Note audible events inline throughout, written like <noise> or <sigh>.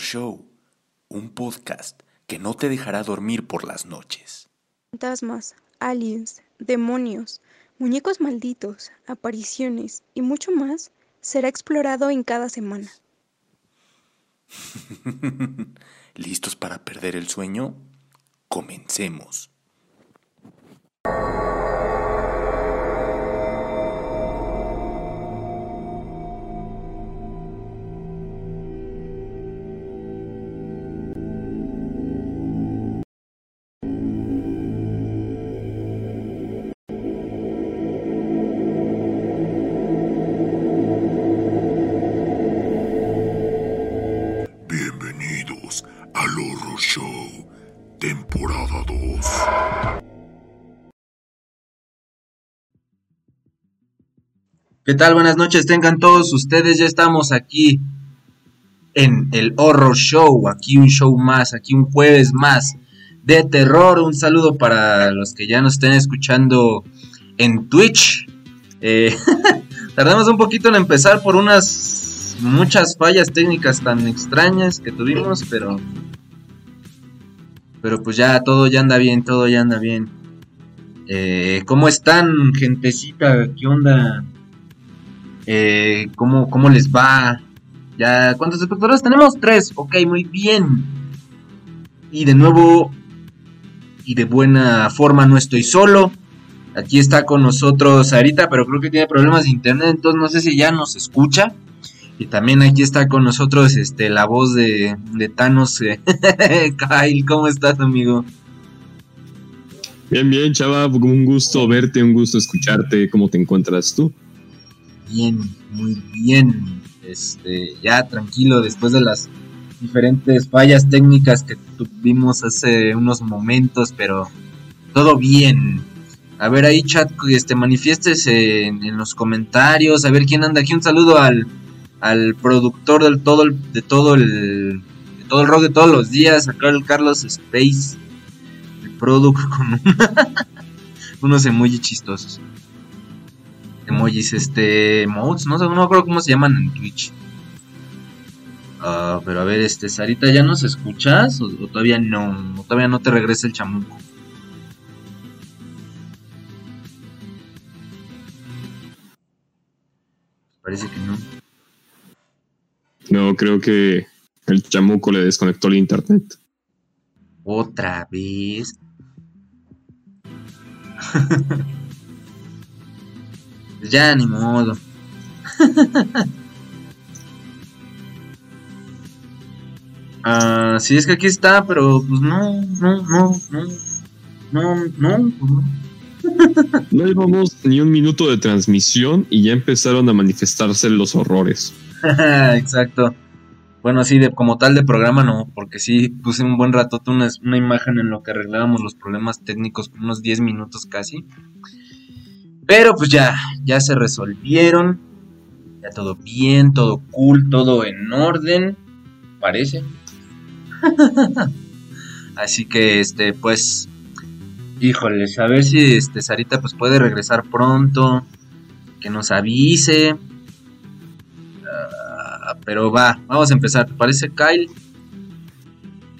Show, un podcast que no te dejará dormir por las noches. Fantasmas, aliens, demonios, muñecos malditos, apariciones y mucho más será explorado en cada semana. <laughs> ¿Listos para perder el sueño? Comencemos. ¿Qué tal? Buenas noches, tengan todos ustedes. Ya estamos aquí en el Horror Show. Aquí un show más, aquí un jueves más de terror. Un saludo para los que ya nos estén escuchando en Twitch. Eh, <laughs> tardamos un poquito en empezar por unas muchas fallas técnicas tan extrañas que tuvimos, pero pero pues ya todo ya anda bien, todo ya anda bien. Eh, ¿Cómo están, gentecita? ¿Qué onda? Eh, ¿cómo, ¿Cómo les va? ¿Ya cuántos espectadores tenemos? Tres. Ok, muy bien. Y de nuevo, y de buena forma, no estoy solo. Aquí está con nosotros Sarita, pero creo que tiene problemas de internet, entonces no sé si ya nos escucha. Y también aquí está con nosotros este, la voz de, Thanos. eh. <laughs> Kyle, ¿cómo estás, amigo? Bien, bien, chava, un gusto verte, un gusto escucharte. ¿Cómo te encuentras tú? Bien, muy bien. Este, ya tranquilo después de las diferentes fallas técnicas que tuvimos hace unos momentos, pero todo bien. A ver ahí chat, este manifiestes en, en los comentarios, a ver quién anda aquí. Un saludo al, al productor del todo el, de todo el de todo el rock de todos los días, a Carl Carlos Space, el product con un- <laughs> unos emojis chistosos. Emojis, este, emotes, no sé, no me acuerdo cómo se llaman en Twitch. Ah, pero a ver, este, Sarita, ¿ya nos escuchas? ¿O, o todavía no? ¿O todavía no te regresa el chamuco? Parece que no. No, creo que el chamuco le desconectó el internet. Otra vez. <laughs> Pues ya, ni modo. <laughs> Ah, sí, es que aquí está, pero pues no, no, no, no. No, no, pues no. <laughs> Llevamos ni un minuto de transmisión y ya empezaron a manifestarse los horrores. <laughs> Exacto. Bueno, sí, de, como tal de programa no, porque sí puse un buen ratote una, una imagen en lo que arreglábamos los problemas técnicos, unos 10 minutos casi. Pero pues ya, ya se resolvieron. Ya todo bien, todo cool, todo en orden, parece. <laughs> Así que este, pues, híjoles, a ver si este Sarita pues puede regresar pronto, que nos avise. Ah, pero va, vamos a empezar. ¿Te parece, Kyle?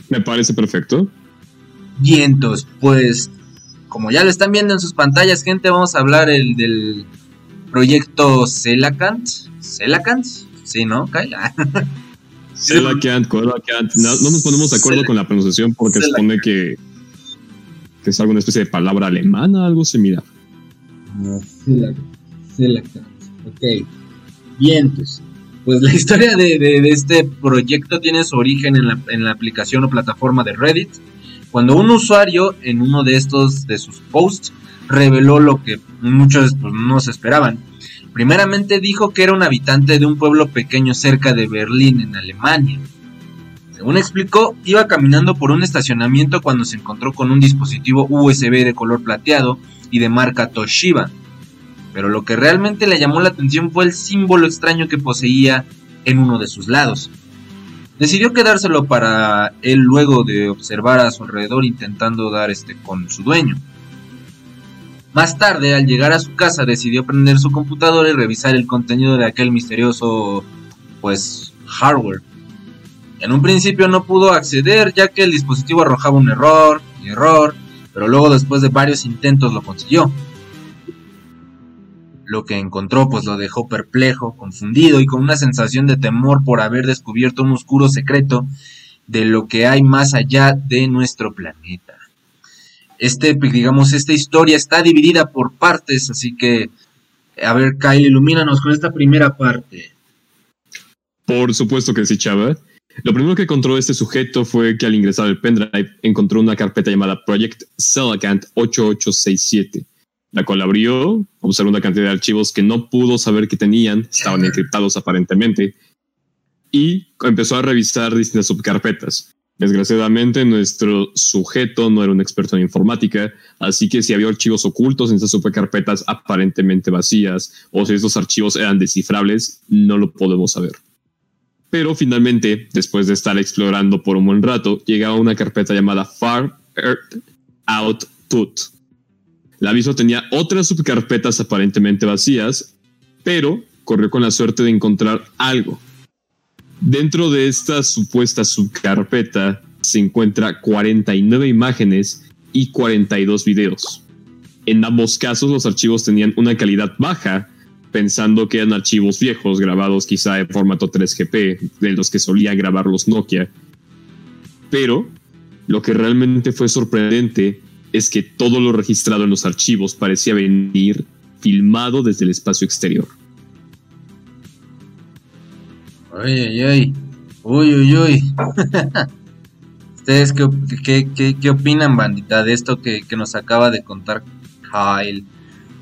Me parece perfecto. Vientos, pues, como ya lo están viendo en sus pantallas, gente, vamos a hablar el del proyecto Celacant. ¿Celacant? Sí, ¿no, Kyle? Ah, Celacant, Colacant. No, no nos ponemos de acuerdo con la pronunciación porque supone que, que es alguna especie de palabra alemana, algo similar. Celacant. Ok. Vientos. Pues la historia de, de- de este proyecto tiene su origen en la, en la aplicación o plataforma de Reddit, cuando un usuario en uno de estos de sus posts reveló lo que muchos pues, no se esperaban. Primeramente dijo que era un habitante de un pueblo pequeño cerca de Berlín, en Alemania. Según explicó, iba caminando por un estacionamiento cuando se encontró con un dispositivo USB de color plateado y de marca Toshiba. Pero lo que realmente le llamó la atención fue el símbolo extraño que poseía en uno de sus lados. Decidió quedárselo para él luego de observar a su alrededor intentando dar este con su dueño. Más tarde, al llegar a su casa, decidió prender su computadora y revisar el contenido de aquel misterioso, pues, hardware. En un principio no pudo acceder ya que el dispositivo arrojaba un error y error, pero luego después de varios intentos lo consiguió. Lo que encontró pues lo dejó perplejo, confundido y con una sensación de temor por haber descubierto un oscuro secreto de lo que hay más allá de nuestro planeta. Este, pues, digamos, esta historia está dividida por partes, así que, a ver, Kyle, ilumínanos con esta primera parte. Por supuesto que sí, Chava. Lo primero que encontró este sujeto fue que al ingresar al pendrive encontró una carpeta llamada Project Celacant 8867 la cual abrió, observó una cantidad de archivos que no pudo saber que tenían, estaban encriptados aparentemente, y empezó a revisar distintas subcarpetas. Desgraciadamente, nuestro sujeto no era un experto en informática, así que si había archivos ocultos en esas subcarpetas aparentemente vacías, o si estos archivos eran descifrables, no lo podemos saber. Pero finalmente, después de estar explorando por un buen rato, llegaba una carpeta llamada Far Earth Output, el aviso tenía otras subcarpetas aparentemente vacías, pero corrió con la suerte de encontrar algo. Dentro de esta supuesta subcarpeta se encuentra 49 imágenes y 42 videos. En ambos casos los archivos tenían una calidad baja, pensando que eran archivos viejos grabados quizá en formato 3GP, de los que solía grabar los Nokia. Pero lo que realmente fue sorprendente es que todo lo registrado en los archivos parecía venir filmado desde el espacio exterior. Uy, uy, uy. Uy, uy, uy. ¿Ustedes qué, opinan, bandita, de esto que, nos acaba de contar Kyle?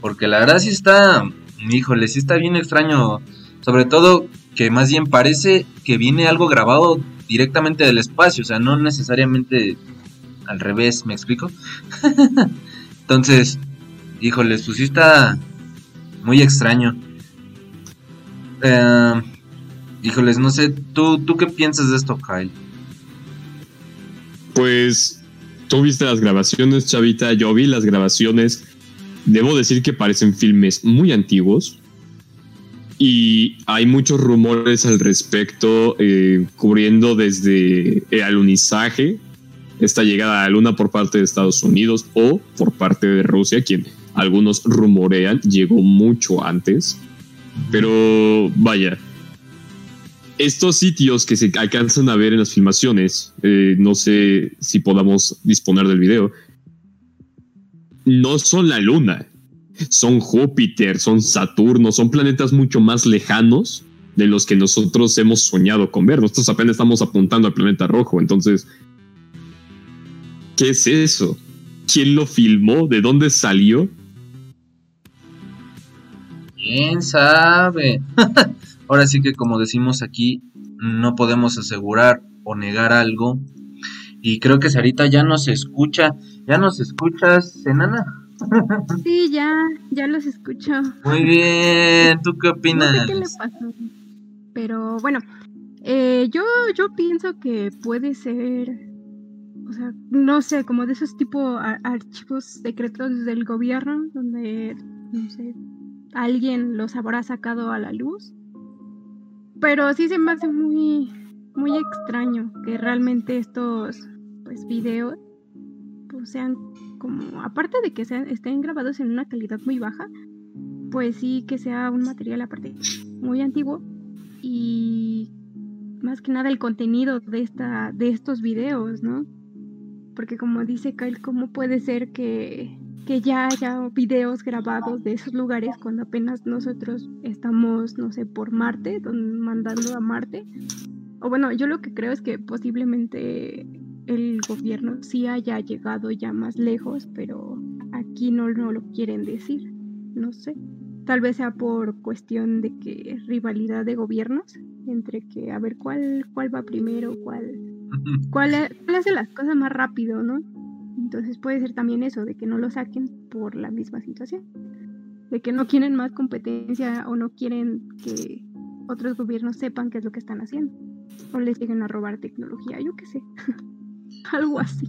Porque la verdad sí está, híjole, sí está bien extraño. Sobre todo que más bien parece que viene algo grabado directamente del espacio, o sea, no necesariamente al revés, ¿me explico? <laughs> Entonces, híjoles, pues sí está muy extraño. Eh, híjoles, no sé, ¿tú, ¿tú qué piensas de esto, Kyle? Pues, tú viste las grabaciones, Chavita, yo vi las grabaciones. Debo decir que parecen filmes muy antiguos. Y hay muchos rumores al respecto, eh, cubriendo desde el alunizaje esta llegada a la Luna por parte de Estados Unidos o por parte de Rusia, quien algunos rumorean llegó mucho antes. Pero vaya, estos sitios que se alcanzan a ver en las filmaciones, eh, no sé si podamos disponer del video, no son la Luna, son Júpiter, son Saturno, son planetas mucho más lejanos de los que nosotros hemos soñado con ver. Nosotros apenas estamos apuntando al planeta rojo, entonces ¿Qué es eso? ¿Quién lo filmó? ¿De dónde salió? ¿Quién sabe? <laughs> Ahora sí que como decimos aquí, no podemos asegurar o negar algo. Y creo que Sarita ya nos escucha. ¿Ya nos escuchas, enana? <laughs> Sí, ya, ya los escucho. Muy bien, ¿tú qué opinas? No sé qué le pasó. Pero bueno, eh, yo, yo pienso que puede ser o sea, no sé, como de esos tipo archivos secretos del gobierno, donde, no sé, alguien los habrá sacado a la luz. Pero sí se me hace muy, muy extraño que realmente estos, pues, videos, pues, sean como, aparte de que sean, estén grabados en una calidad muy baja, pues sí que sea un material aparte muy antiguo y más que nada el contenido de esta de estos videos, ¿no? Porque como dice Kyle, ¿cómo puede ser que, ya haya videos grabados de esos lugares cuando apenas nosotros estamos, no sé, por Marte, mandando a Marte? O bueno, yo lo que creo es que posiblemente el gobierno sí haya llegado ya más lejos, pero aquí no, no lo quieren decir, no sé. Tal vez sea por cuestión de que rivalidad de gobiernos, entre que a ver cuál, cuál va primero, cuál <laughs> ¿Cuál, hace las cosas más rápido, no? Entonces puede ser también eso, de que no lo saquen por la misma situación. De que no quieren más competencia o no quieren que otros gobiernos sepan qué es lo que están haciendo. O les lleguen a robar tecnología, yo qué sé. <laughs> Algo así.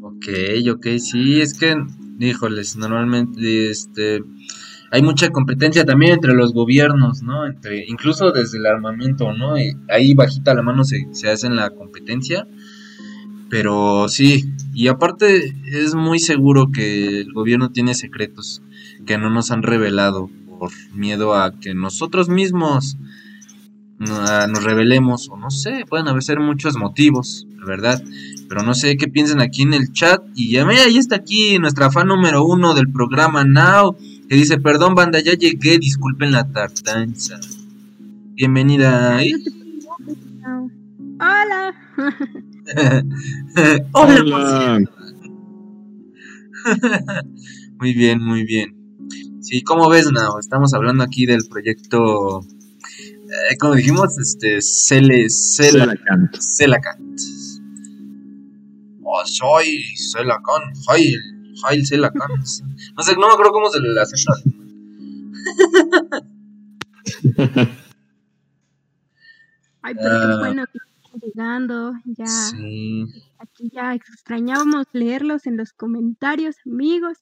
Ok, ok, sí, es que, híjoles, normalmente, este, hay mucha competencia también entre los gobiernos, ¿no? Entre, incluso desde el armamento, ¿no? Ahí bajita la mano se, se hacen la competencia. Pero sí, y aparte es muy seguro que el gobierno tiene secretos que no nos han revelado por miedo a que nosotros mismos nos revelemos o no sé, pueden haber ser muchos motivos, la verdad. Pero no sé qué piensan aquí en el chat. Y ya, mira, ahí está aquí nuestra fan número uno del programa Now. Que dice, perdón banda, ya llegué, disculpen la tartanza. Bienvenida. <laughs> Hola. Hola. <laughs> muy bien, muy bien. Sí, ¿cómo ves, Now? Estamos hablando aquí del proyecto, eh, como dijimos, este, Cele, Celacant. Celacant. Oh, soy Celacant, Jail, Jail Celacant. No sé, no me acuerdo cómo se le hace. <laughs> Ay, pero qué bueno que están llegando. Ya, Sí. aquí ya extrañábamos leerlos en los comentarios, amigos.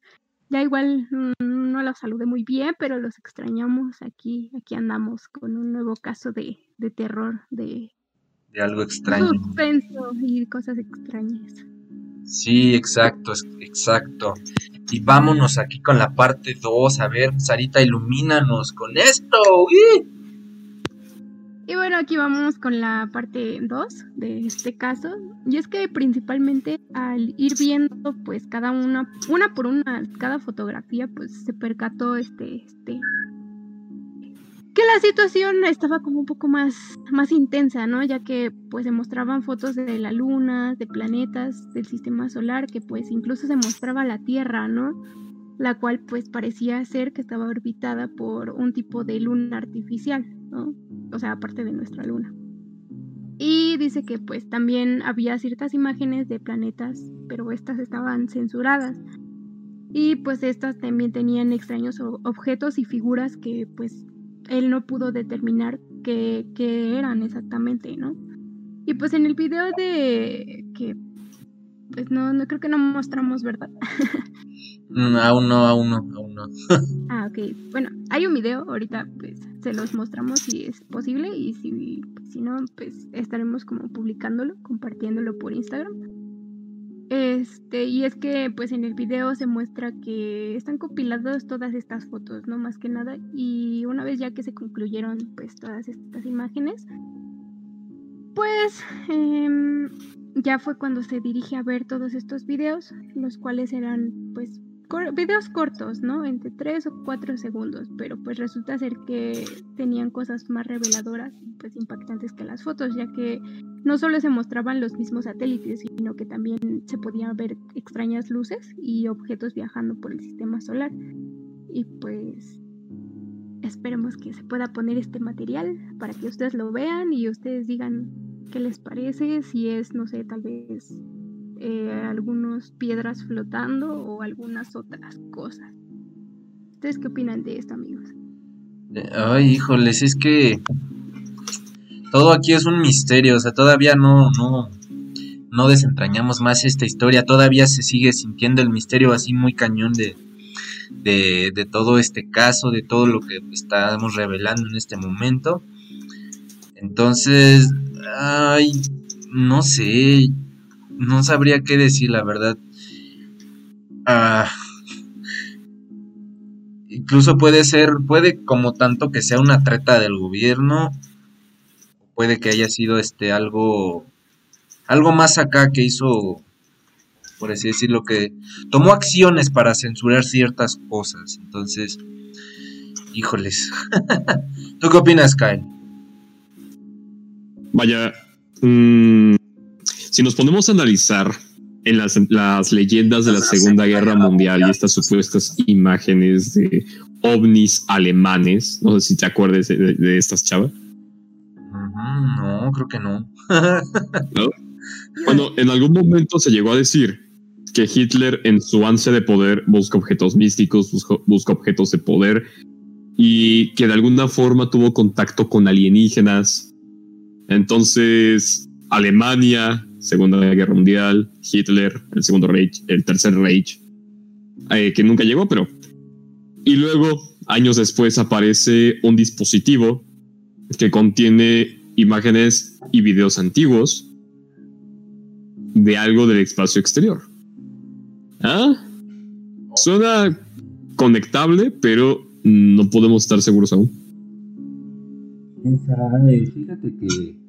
Ya igual mm, no los saludé muy bien, pero los extrañamos. Aquí, aquí andamos con un nuevo caso de, de terror, de De algo extraño. suspenso y cosas extrañas. Sí, exacto, exacto. Y vámonos aquí con la parte 2. A ver, Sarita, ilumínanos con esto. ¡Uy! Y bueno, aquí vamos con la parte 2 de este caso. Y es que principalmente al ir viendo pues cada una, una por una, cada fotografía, pues se percató este, este, que la situación estaba como un poco más, más intensa, ¿no? Ya que pues se mostraban fotos de la luna, de planetas, del sistema solar, que pues incluso se mostraba la Tierra, ¿no? La cual pues parecía ser que estaba orbitada por un tipo de luna artificial, ¿no? O sea, aparte de nuestra luna. Y dice que pues también había ciertas imágenes de planetas, pero estas estaban censuradas. Y pues estas también tenían extraños objetos y figuras que pues él no pudo determinar qué eran exactamente, ¿no? Y pues en el video de que pues no, no creo que no mostramos, ¿verdad? <laughs> Mm, aún no, aún no, aún no. <laughs> Ah, ok. Bueno, hay un video, ahorita pues se los mostramos si es posible y si, si no, pues estaremos como publicándolo, compartiéndolo por Instagram. Este, y es que pues en el video se muestra que están compiladas todas estas fotos, ¿no? Más que nada. Y una vez ya que se concluyeron pues todas estas imágenes, pues em, ya fue cuando se dirige a ver todos estos videos, los cuales eran pues videos cortos, ¿no? Entre 3 o 4 segundos, pero pues resulta ser que tenían cosas más reveladoras pues impactantes que las fotos, ya que no solo se mostraban los mismos satélites, sino que también se podían ver extrañas luces y objetos viajando por el sistema solar. Y pues esperemos que se pueda poner este material para que ustedes lo vean y ustedes digan qué les parece, si es, no sé, tal vez eh, algunas piedras flotando o algunas otras cosas. ¿Ustedes qué opinan de esto, amigos? Ay, híjoles, es que todo aquí es un misterio, o sea, todavía no, no, no desentrañamos más esta historia, todavía se sigue sintiendo el misterio así muy cañón de, de, de todo este caso, de todo lo que estamos revelando en este momento. Entonces, ay, no sé, no sabría qué decir, la verdad. Ah, incluso puede ser, puede como tanto que sea una treta del gobierno, puede que haya sido este algo, algo más acá que hizo, por así decirlo, que tomó acciones para censurar ciertas cosas. Entonces, híjoles. <laughs> ¿Tú qué opinas, Kyle? Vaya, mm, si nos ponemos a analizar en las, las leyendas de la Segunda Guerra Mundial y estas supuestas imágenes de ovnis alemanes, no sé si te acuerdas de, de- de estas chavas. No, creo que <laughs> no. Bueno, en algún momento se llegó a decir que Hitler en su ansia de poder busca objetos místicos, busca, busca objetos de poder y que de alguna forma tuvo contacto con alienígenas. Entonces, Alemania, Segunda Guerra Mundial, Hitler, el Segundo Reich, el Tercer Reich, eh, que nunca llegó, pero... Y luego años después aparece un dispositivo que contiene imágenes y videos antiguos de algo del espacio exterior. ¿Ah? Suena conectable, pero no podemos estar seguros aún. Fíjate que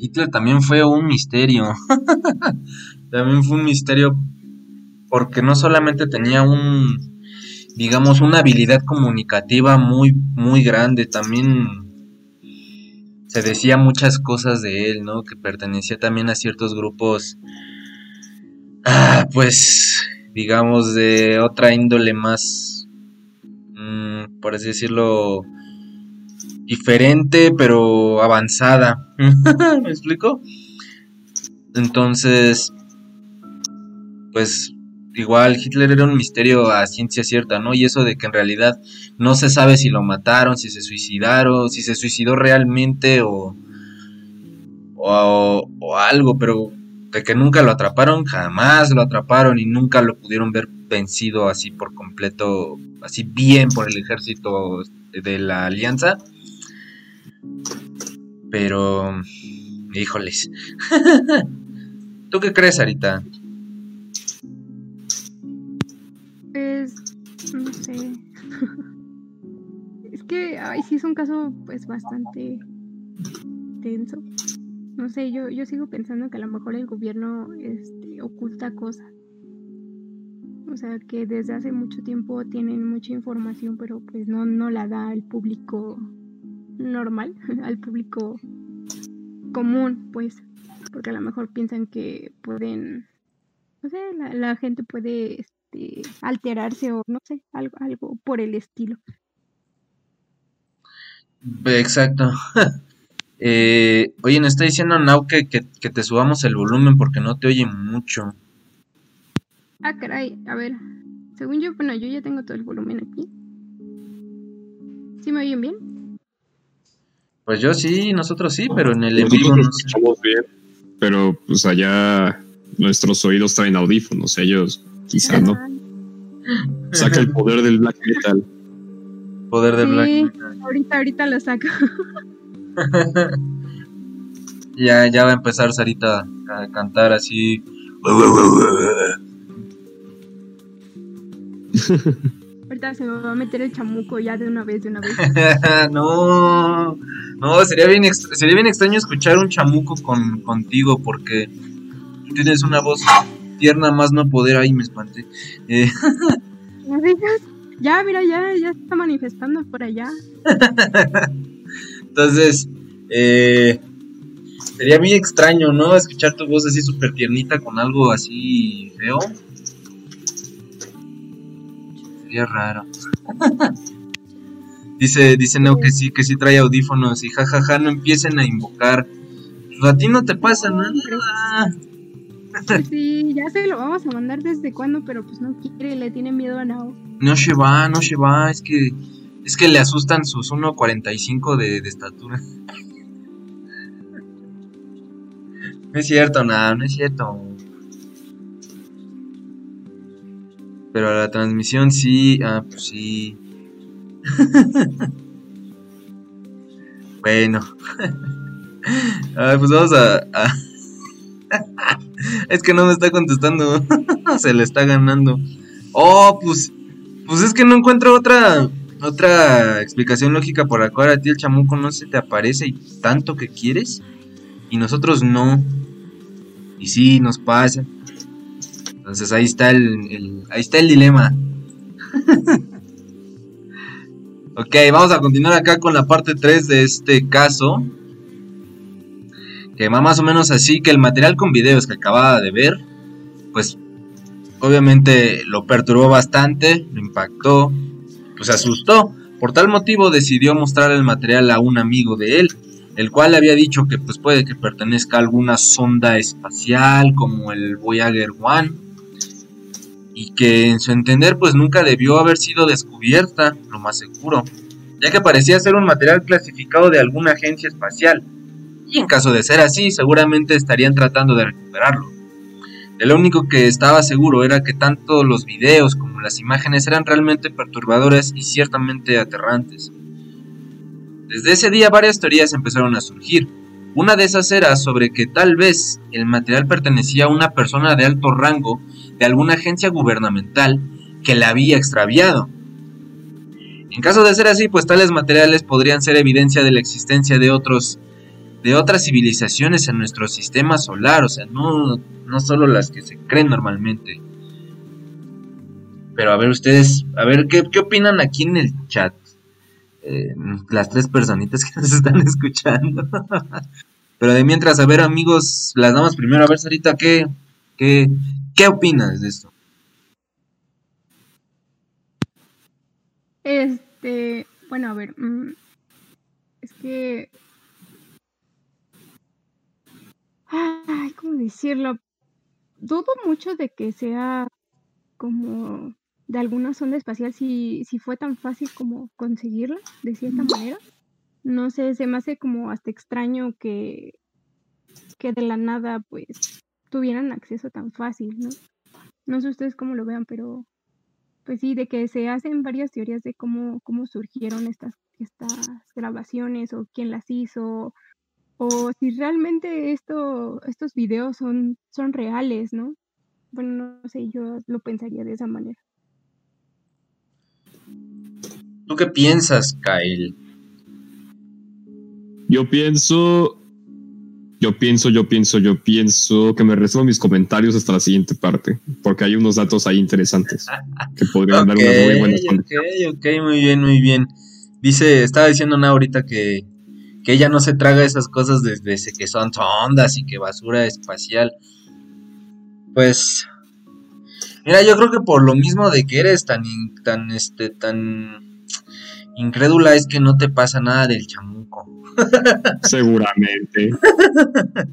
Hitler también fue un misterio. <laughs> también fue un misterio porque no solamente tenía un, digamos, una habilidad comunicativa muy, muy grande, también se decía muchas cosas de él, ¿no? Que pertenecía también a ciertos grupos, ah, pues, digamos, de otra índole más, mm, por así decirlo, diferente, pero avanzada. <laughs> ¿Me explico? Entonces, pues igual Hitler era un misterio a ciencia cierta, ¿no? Y eso de que en realidad no se sabe si lo mataron, si se suicidaron, si se suicidó realmente o, o, o algo, pero de que nunca lo atraparon, jamás lo atraparon y nunca lo pudieron ver vencido así por completo, así bien por el ejército de la alianza. Pero, híjoles. <laughs> ¿Tú qué crees, Arita? Pues, no sé. <laughs> es que, sí es un caso, pues, bastante tenso. No sé, yo, yo sigo pensando que a lo mejor el gobierno este, oculta cosas. O sea, que desde hace mucho tiempo tienen mucha información, pero pues no, no la da al público normal, <laughs> al público común, pues, porque a lo mejor piensan que pueden, no sé, la, gente puede este, alterarse o no sé, algo, algo por el estilo. Exacto. <laughs> eh, oye, nos está diciendo Nau que, que, que, te subamos el volumen porque no te oye mucho. Ah, caray, a ver. Según yo, bueno, yo ya tengo todo el volumen aquí. ¿Sí me oyen bien? Pues yo sí, nosotros sí, pero en el en vivo no escuchamos bien, pero pues allá nuestros oídos traen audífonos, ellos quizá no. Saca el poder del black metal. Poder del black metal. Ahorita, ahorita lo saco. <laughs> ya, ya va a empezar Sarita a cantar así. <laughs> <laughs> Ahorita se me va a meter el chamuco ya de una vez, de una vez. <laughs> no, no, sería bien, sería bien extraño escuchar un chamuco con, contigo porque tienes una voz tierna más no poder. Ay, me espanté. Eh. <laughs> Ya, mira, ya, ya está manifestando por allá. <laughs> Entonces, eh, sería bien extraño, ¿no? Escuchar tu voz así súper tiernita con algo así feo raro. <laughs> dice, dice Neo que sí, que sí trae audífonos y jajaja, no empiecen a invocar. Pues a ti no te pasa nada. Sí, ya se lo vamos a mandar desde cuando, pero pues no quiere, le tiene miedo a Nao. No se va, no se va, es que es que le asustan sus 1.45 de, de estatura. <laughs> no es cierto, nada, no es cierto. Pero la transmisión sí, ah, pues sí. <laughs> bueno. <laughs> pues vamos a, <laughs> es que no me está contestando. Se le está ganando. Oh, pues. Pues es que no encuentro otra. Otra explicación lógica por la cual a ti el chamuco no se te aparece y tanto que quieres. Y nosotros no. Y sí, nos pasa. Entonces ahí está el, ahí está el dilema. <laughs> ok, vamos a continuar acá con la parte 3 de este caso. Que va más o menos así que el material con videos que acababa de ver, pues obviamente lo perturbó bastante, lo impactó, pues asustó. Por tal motivo decidió mostrar el material a un amigo de él, el cual había dicho que pues puede que pertenezca a alguna sonda espacial como el Voyager 1 y que en su entender pues nunca debió haber sido descubierta, lo más seguro, ya que parecía ser un material clasificado de alguna agencia espacial, y en caso de ser así seguramente estarían tratando de recuperarlo. El único que estaba seguro era que tanto los videos como las imágenes eran realmente perturbadoras y ciertamente aterrantes. Desde ese día varias teorías empezaron a surgir. Una de esas era sobre que tal vez el material pertenecía a una persona de alto rango de alguna agencia gubernamental que la había extraviado. En caso de ser así, pues tales materiales podrían ser evidencia de la existencia de otros de otras civilizaciones en nuestro sistema solar, o sea, no, no solo las que se creen normalmente. Pero a ver ustedes, a ver qué, qué opinan aquí en el chat. Eh, las tres personitas que nos <laughs> están escuchando. <laughs> Pero de mientras, a ver amigos, las damos primero. A ver, Sarita, ¿qué, qué, qué opinas de esto? Este, bueno, a ver, mm, es que Ay, ¿cómo decirlo? Dudo mucho de que sea como de alguna sonda espacial si, si fue tan fácil como conseguirla, de cierta manera. No sé, se me hace como hasta extraño que, que de la nada pues tuvieran acceso tan fácil, ¿no? No sé ustedes cómo lo vean, pero pues sí, de que se hacen varias teorías de cómo, cómo surgieron estas, estas grabaciones o quién las hizo o si realmente esto, estos videos son, son reales, ¿no? Bueno, no sé, yo lo pensaría de esa manera. ¿Tú qué piensas, Kyle? Yo pienso, yo pienso, yo pienso, yo pienso que me resumo mis comentarios hasta la siguiente parte, porque hay unos datos ahí interesantes que podrían dar una muy buena <laughs> Ok, ok, muy bien, muy bien. Dice, estaba diciendo una ahorita que que ella no se traga esas cosas desde que son ondas y que basura espacial. Pues mira, yo creo que por lo mismo de que eres tan tan este tan incrédula es que no te pasa nada del chamuco. <laughs> Seguramente.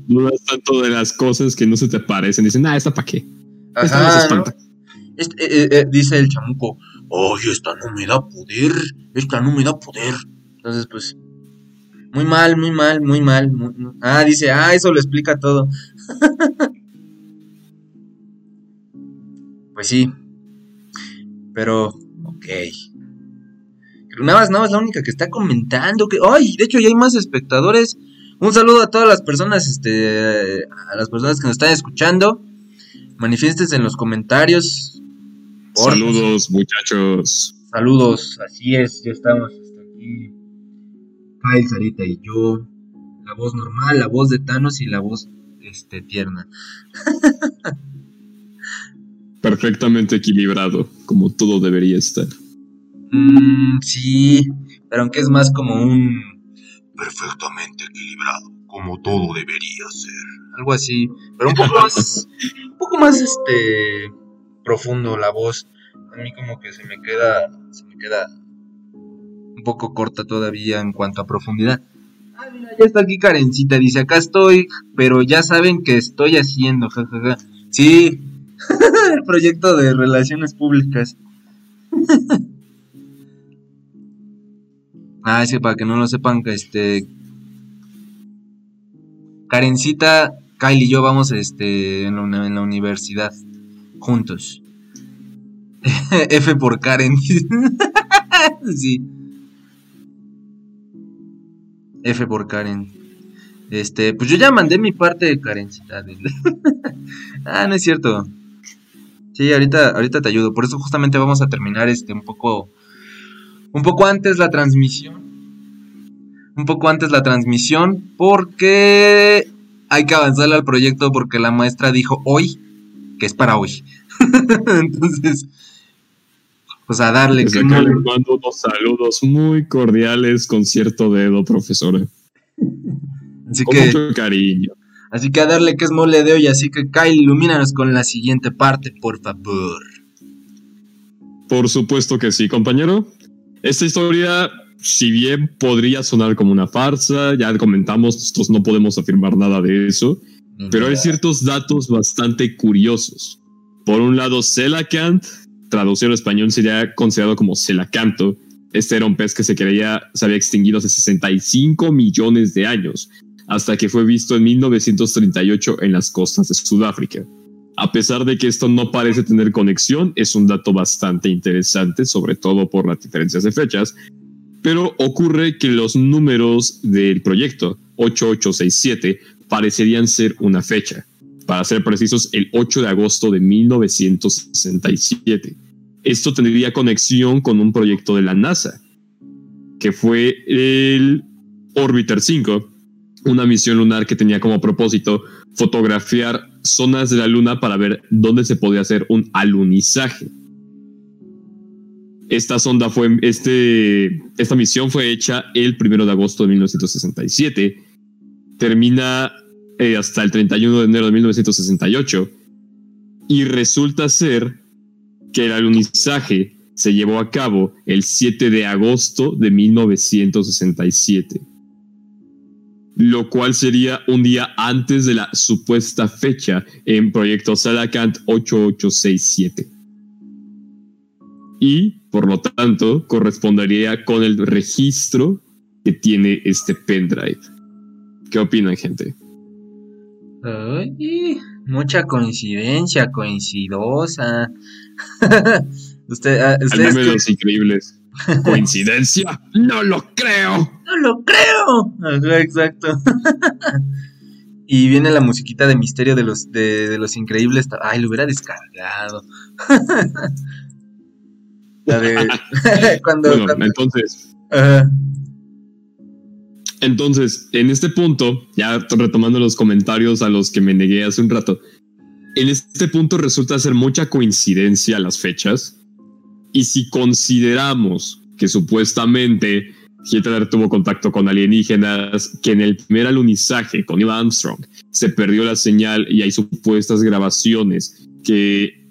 Dudas tanto de las cosas que no se te parecen. Dicen, ah, ¿esta para qué? Ajá, este, eh, eh, dice el chamuco, oye, esta no me da poder, esta no me da poder. Entonces, pues, muy mal, muy mal, muy mal. Ah, dice, ah, eso lo explica todo. <laughs> pues sí. Pero, ok. Nada más la única que está comentando. Que, ay, de hecho ya hay más espectadores. Un saludo a todas las personas, este, a las personas que nos están escuchando. Manifiestes en los comentarios. Saludos, muchachos. Saludos, así es, ya estamos hasta aquí. Kyle, Sarita y yo, la voz normal, la voz de Thanos y la voz este, tierna. <laughs> Perfectamente equilibrado, como todo debería estar. Mm, sí, pero aunque es más como un perfectamente equilibrado, como todo debería ser. Algo así, pero un poco más, <laughs> un poco más este profundo la voz. A mí como que se me queda, se me queda poco corta todavía en cuanto a profundidad. Ah, mira, ya está aquí Karencita, dice, acá estoy, pero ya saben que estoy haciendo, jajaja. Sí, <laughs> el proyecto de relaciones públicas. <laughs> ah, sí, para que no lo sepan, que este... Karencita, Kyle y yo vamos este, en, la, en la universidad, juntos. <laughs> F por Karen. sí. F por Karen. Este, pues yo ya mandé mi parte de Karencita. ah, no es cierto. Sí, ahorita, ahorita te ayudo. Por eso justamente vamos a terminar este un poco. Un poco antes la transmisión. Un poco antes la transmisión. Porque hay que avanzarle al proyecto. Porque la maestra dijo hoy. Que es para hoy. <laughs> Entonces. Pues a darle. Desde acá le mando unos saludos muy cordiales con cierto dedo, profesora. Así con que, mucho cariño. Así que a darle que es mole de hoy. Así que Kyle, ilumínanos con la siguiente parte, por favor. Por supuesto que sí, compañero. Esta historia, si bien podría sonar como una farsa, ya comentamos, nosotros no podemos afirmar nada de eso, pero hay ciertos datos bastante curiosos. Por un lado, Selakant traducido al español sería considerado como celacanto. Este era un pez que se creía se había extinguido hace 65 millones de años, hasta que fue visto en 1938 en las costas de Sudáfrica. A pesar de que esto no parece tener conexión, es un dato bastante interesante, sobre todo por las diferencias de fechas, pero ocurre que los números del proyecto 8867 parecerían ser una fecha, para ser precisos el 8 de agosto de 1967. Esto tendría conexión con un proyecto de la NASA, que fue el Orbiter 5, una misión lunar que tenía como propósito fotografiar zonas de la Luna para ver dónde se podía hacer un alunizaje. Esta sonda fue, este, esta misión fue hecha el 1 de agosto de 1967. Termina eh, hasta el 31 de enero de 1968. Y resulta ser que el alunizaje se llevó a cabo el 7 de agosto de 1967 lo cual sería un día antes de la supuesta fecha en proyecto Salakant 8867. Y, por lo tanto, correspondería con el registro que tiene este pendrive. ¿Qué opinan, gente? mucha coincidencia, coincidosa. <laughs> Usted, ah, ustedes increíbles. ¿Coincidencia? No lo creo. No lo creo. exacto. <laughs> y viene la musiquita de misterio de los, de, los increíbles. Ay, lo hubiera descargado. <laughs> la de. <laughs> cuando, Entonces. Entonces, en este punto, ya retomando los comentarios a los que me negué hace un rato, en este punto resulta ser mucha coincidencia las fechas y si consideramos que supuestamente Hitler tuvo contacto con alienígenas, que en el primer alunizaje con Neil Armstrong se perdió la señal y hay supuestas grabaciones que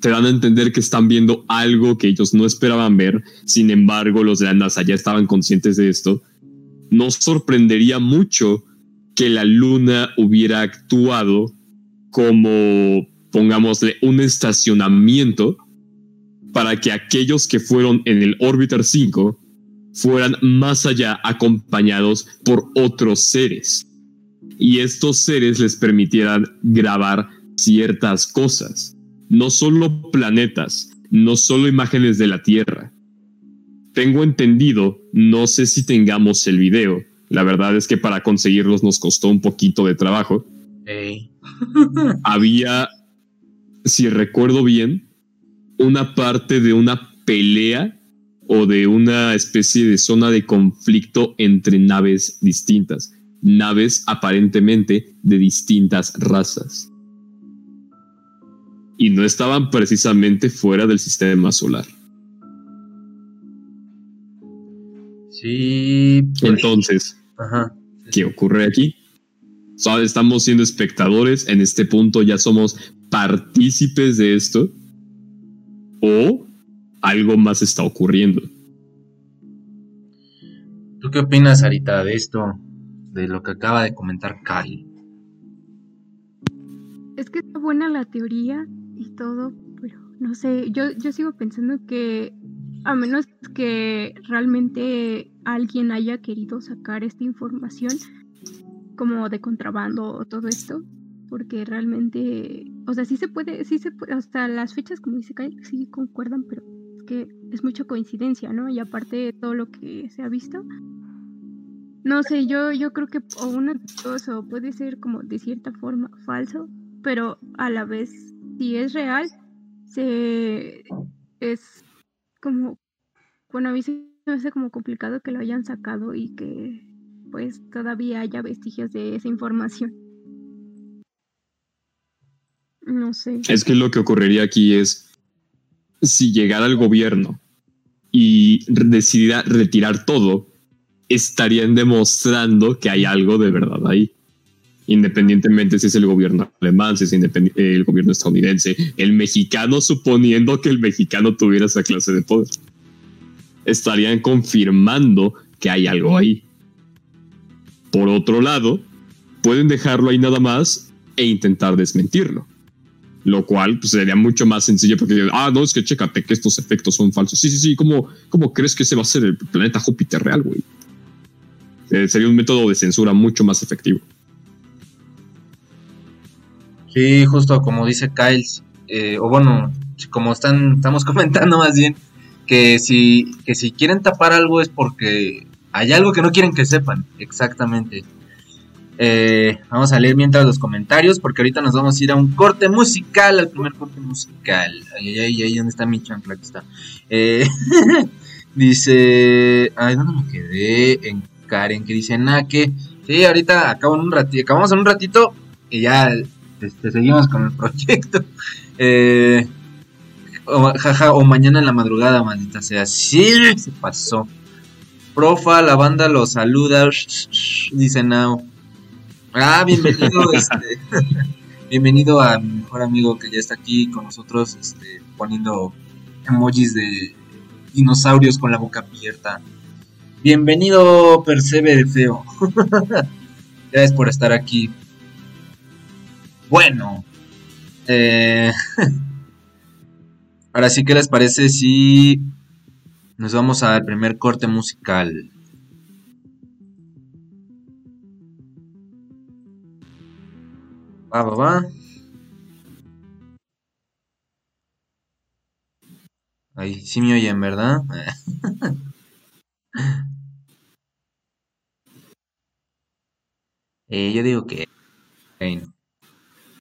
te dan a entender que están viendo algo que ellos no esperaban ver, sin embargo los de la NASA ya estaban conscientes de esto, nos sorprendería mucho que la Luna hubiera actuado como, pongámosle, un estacionamiento para que aquellos que fueron en el Orbiter 5 fueran más allá acompañados por otros seres. Y estos seres les permitieran grabar ciertas cosas, no solo planetas, no solo imágenes de la Tierra. Tengo entendido, no sé si tengamos el video, la verdad es que para conseguirlos nos costó un poquito de trabajo. Había, si recuerdo bien, una parte de una pelea o de una especie de zona de conflicto entre naves distintas, naves aparentemente de distintas razas. Y no estaban precisamente fuera del sistema solar. Sí. Pues, Entonces, ¿qué ocurre aquí? estamos siendo espectadores, en este punto ya somos partícipes de esto o algo más está ocurriendo. ¿Tú qué opinas, Arita, de esto, de lo que acaba de comentar Kai? Es que está buena la teoría y todo, pero no sé, yo, yo sigo pensando que a menos que realmente alguien haya querido sacar esta información como de contrabando o todo esto, porque realmente, o sea, sí se puede, sí se puede, hasta las fechas, como dice Kai, sí concuerdan, pero es que es mucha coincidencia, ¿no? Y aparte de todo lo que se ha visto, no sé, yo, yo creo que o una cosa puede ser como de cierta forma falso, pero a la vez, si es real, se es como, bueno, a mí se me hace como complicado que lo hayan sacado y que pues todavía haya vestigios de esa información. No sé. Es que lo que ocurriría aquí es si llegara el gobierno y decidiera retirar todo, estarían demostrando que hay algo de verdad ahí. Independientemente si es el gobierno alemán, si es el gobierno estadounidense, el mexicano, suponiendo que el mexicano tuviera esa clase de poder, estarían confirmando que hay algo ahí. Por otro lado, pueden dejarlo ahí nada más e intentar desmentirlo lo cual pues, sería mucho más sencillo porque, ah, no, es que chécate que estos efectos son falsos. Sí, sí, sí, ¿cómo, cómo crees que ese va a ser el planeta Júpiter real, güey? Eh, sería un método de censura mucho más efectivo. Sí, justo como dice Kyle, eh, o bueno, como están, estamos <laughs> comentando más bien, que si, que si quieren tapar algo es porque hay algo que no quieren que sepan, exactamente. Eh, vamos a leer mientras los comentarios, porque ahorita nos vamos a ir a un corte musical, al primer corte musical. Ay, ay, ay, ¿dónde está mi chancla? Está. Eh, <laughs> dice, ay, ¿dónde me quedé? En Karen, que dice, nada, que, sí, ahorita acabamos en un ratito y ya este, seguimos con el proyecto. <laughs> Eh, o, jaja, o mañana en la madrugada, maldita sea. Sí, se pasó. Profa, la banda lo saluda. Dice Now. Ah, bienvenido, este, <laughs> bienvenido a mi mejor amigo que ya está aquí con nosotros, este, poniendo emojis de dinosaurios con la boca abierta. Bienvenido, Percebe de Feo. <laughs> Gracias por estar aquí. Bueno, eh, <laughs> ahora sí, ¿qué les parece si nos vamos al primer corte musical? Va, va, va. Ahí sí me oyen, ¿verdad? <laughs> eh, yo digo que... Okay, no.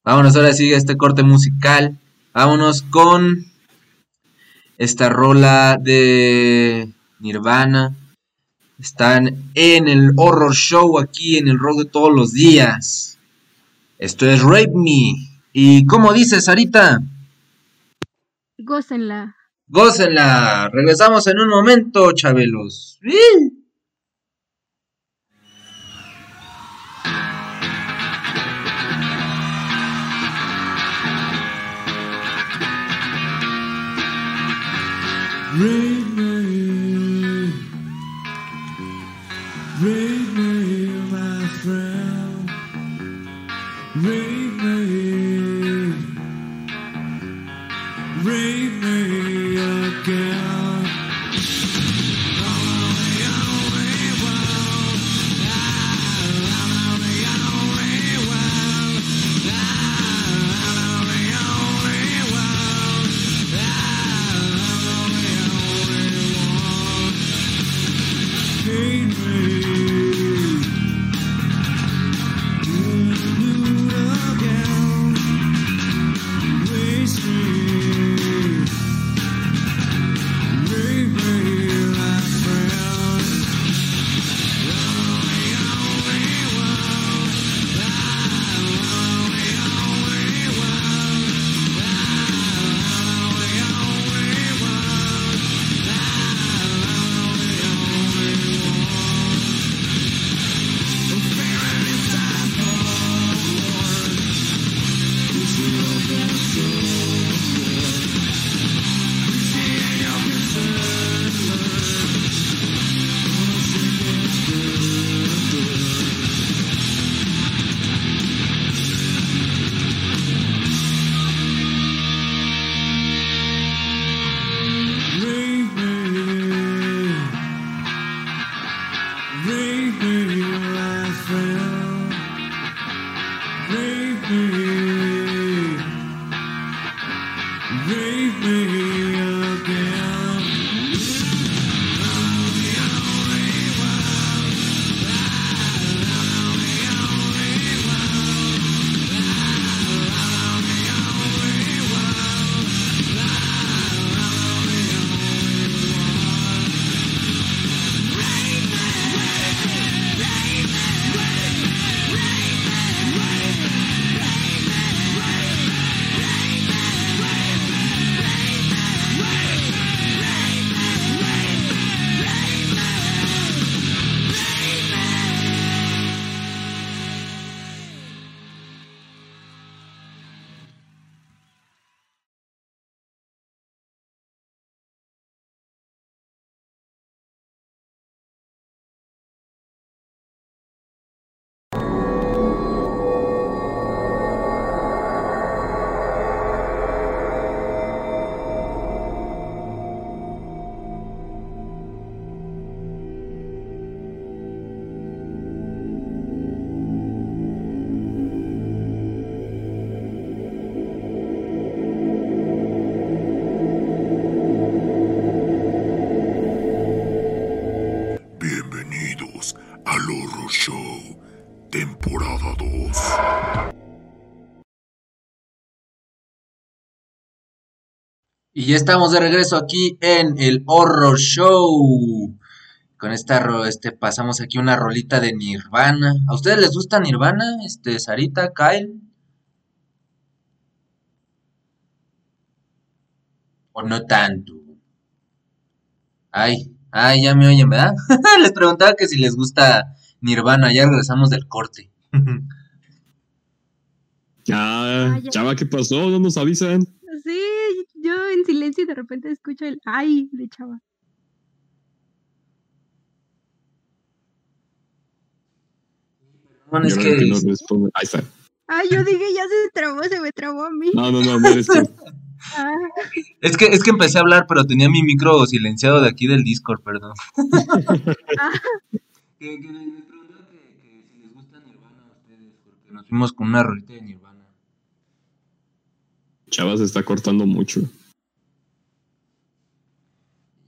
Vámonos ahora a este corte musical. Vámonos con esta rola de Nirvana. Están en el horror show aquí en el rock de todos los días. Esto es Rape Me. ¿Y cómo dice Sarita? Gócenla. Gócenla. Regresamos en un momento, chabelos. Y ya estamos de regreso aquí en el Horror Show. Con esta este pasamos aquí una rolita de Nirvana. ¿A ustedes les gusta Nirvana? Este, Sarita, Kyle. ¿O no tanto? Ay, ay, ya me oyen, ¿verdad? <laughs> les preguntaba que si les gusta Nirvana. Ya regresamos del corte. <laughs> Ah, ya. chava, ¿qué pasó? No nos avisan. Sí, yo en silencio y de repente escucho el ay de chava. Bueno, es Yo creo que no responde. Ahí está. Ay, yo dije, ya se trabó, se me trabó a mí. No, no, no, no eres tú. <laughs> Ah, Es que, es que empecé a hablar, pero tenía mi micro silenciado de aquí del Discord, perdón. <laughs> Ah. que, que les preguntaba que, que si les gusta Nirvana a ustedes, porque nos fuimos con una rolita de Nirvana. Chava se está cortando mucho.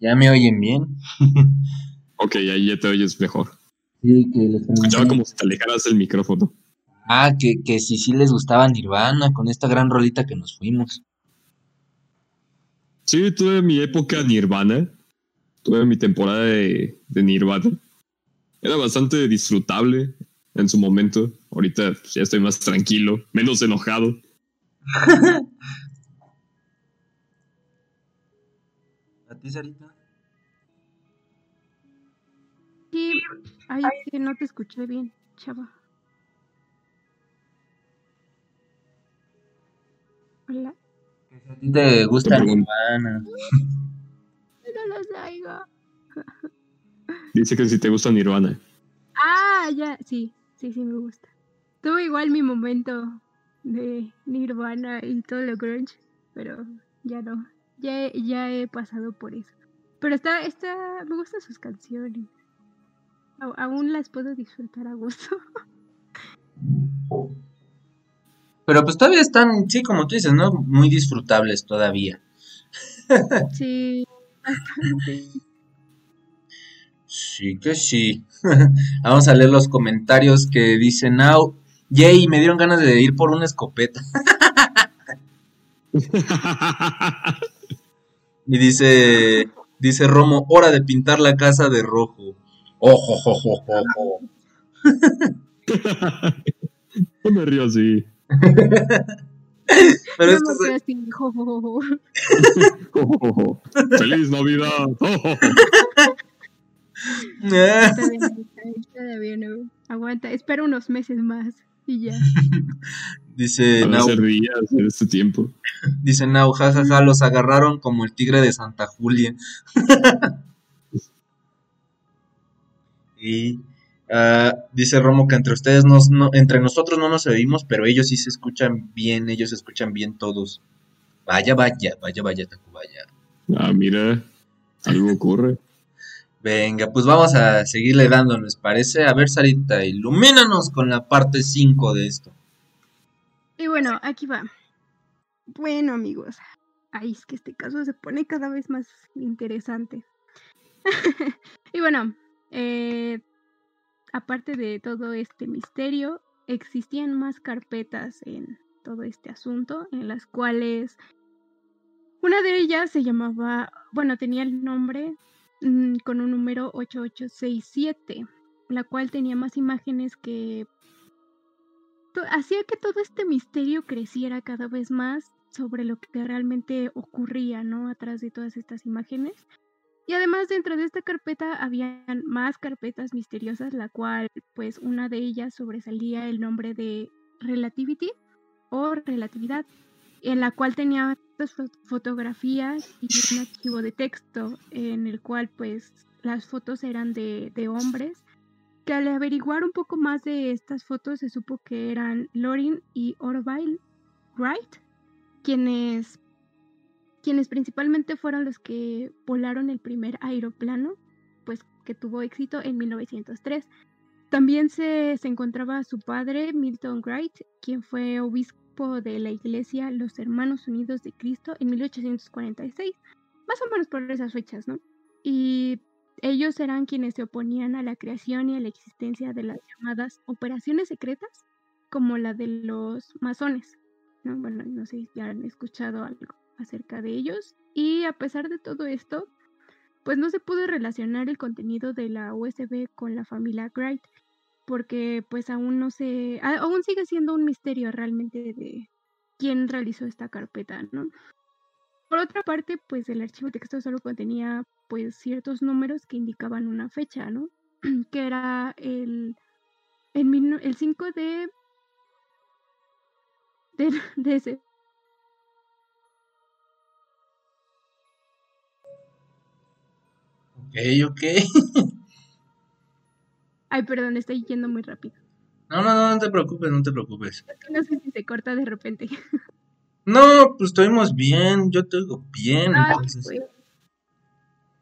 ¿Ya me oyen bien? <laughs> Ok, ahí ya te oyes mejor. Sí, que les Escuchaba como si te alejaras del micrófono. Ah, que, que si sí les gustaba Nirvana con esta gran rolita que nos fuimos. Sí, tuve mi época Nirvana. Tuve mi temporada de, de Nirvana. Era bastante disfrutable en su momento. Ahorita pues, ya estoy más tranquilo, menos enojado. <laughs> ¿A ti, Sarita? sí, ay, que no te escuché bien, chava. Hola. A ti te gusta. Nirvana. <laughs> No los oigo. <laughs> Dice que si te gusta Nirvana. Ah, ya, sí, sí, sí me gusta. Tuve igual mi momento de Nirvana y todo lo grunge, pero ya no. Ya, he- ya he pasado por eso. Pero está, está, me gustan sus canciones. Au- aún las puedo disfrutar a gusto. <laughs> Pero pues todavía están, sí, como tú dices, ¿no? Muy disfrutables todavía. <laughs> Sí, bastante. Sí que sí. <laughs> Vamos a leer los comentarios que dicen Now. Yay, me dieron ganas de ir por una escopeta. Y dice, dice Romo, hora de pintar la casa de rojo. Ojo, ojo, ojo, ojo. no <laughs> me río así. <laughs> Pero Yo esto me es- quedé así, <laughs> jo, jo, jo, jo. ¡Feliz Navidad! No, no. Aguanta, espera unos meses más <laughs> y ya. <laughs> dice días en este tiempo. <laughs> dice Now, jajaja, los agarraron como el tigre de Santa Julia. y ah, dice Romo que entre ustedes nos, no, entre nosotros no nos oímos, pero ellos sí se escuchan bien, ellos se escuchan bien todos. Vaya, vaya, vaya, vaya, Tacubaya. Ah, mira, algo ocurre. Venga, pues vamos a seguirle dando, ¿les parece? A ver, Sarita, ilumínanos con la parte 5 de esto. Y bueno, aquí va. Bueno, amigos. Ay, es que este caso se pone cada vez más interesante. <laughs> y bueno, eh, aparte de todo este misterio, existían más carpetas en todo este asunto, en las cuales una de ellas se llamaba, bueno, tenía el nombre mm, con un número 8867, la cual tenía más imágenes que hacía que todo este misterio creciera cada vez más sobre lo que realmente ocurría, ¿no? Atrás de todas estas imágenes. Y además dentro de esta carpeta habían más carpetas misteriosas, la cual pues una de ellas sobresalía el nombre de Relativity o Relatividad, en la cual tenía estas fo- fotografías y un <laughs> archivo de texto en el cual pues las fotos eran de, de hombres que al averiguar un poco más de estas fotos se supo que eran Lorin y Orville Wright, quienes, quienes principalmente fueron los que volaron el primer aeroplano, pues que tuvo éxito en 1903. También se, se encontraba su padre, Milton Wright, quien fue obispo de la iglesia Los Hermanos Unidos de Cristo en 1846, más o menos por esas fechas, ¿no? Y ellos eran quienes se oponían a la creación y a la existencia de las llamadas operaciones secretas, como la de los masones. ¿no? Bueno, no sé si han escuchado algo acerca de ellos. Y a pesar de todo esto, pues no se pudo relacionar el contenido de la USB con la familia Wright, porque pues aún no se, aún sigue siendo un misterio realmente de quién realizó esta carpeta, ¿no? Por otra parte, pues el archivo de texto solo contenía pues ciertos números que indicaban una fecha, ¿no? <clears throat> que era el, el, el 5 de, de, <laughs> de ese, Ok, ok. <laughs> Ay, perdón, estoy yendo muy rápido. No, no, no, no te preocupes, no te preocupes. No sé si se corta de repente. No, pues estuvimos bien, yo te digo bien, Ay, qué bueno.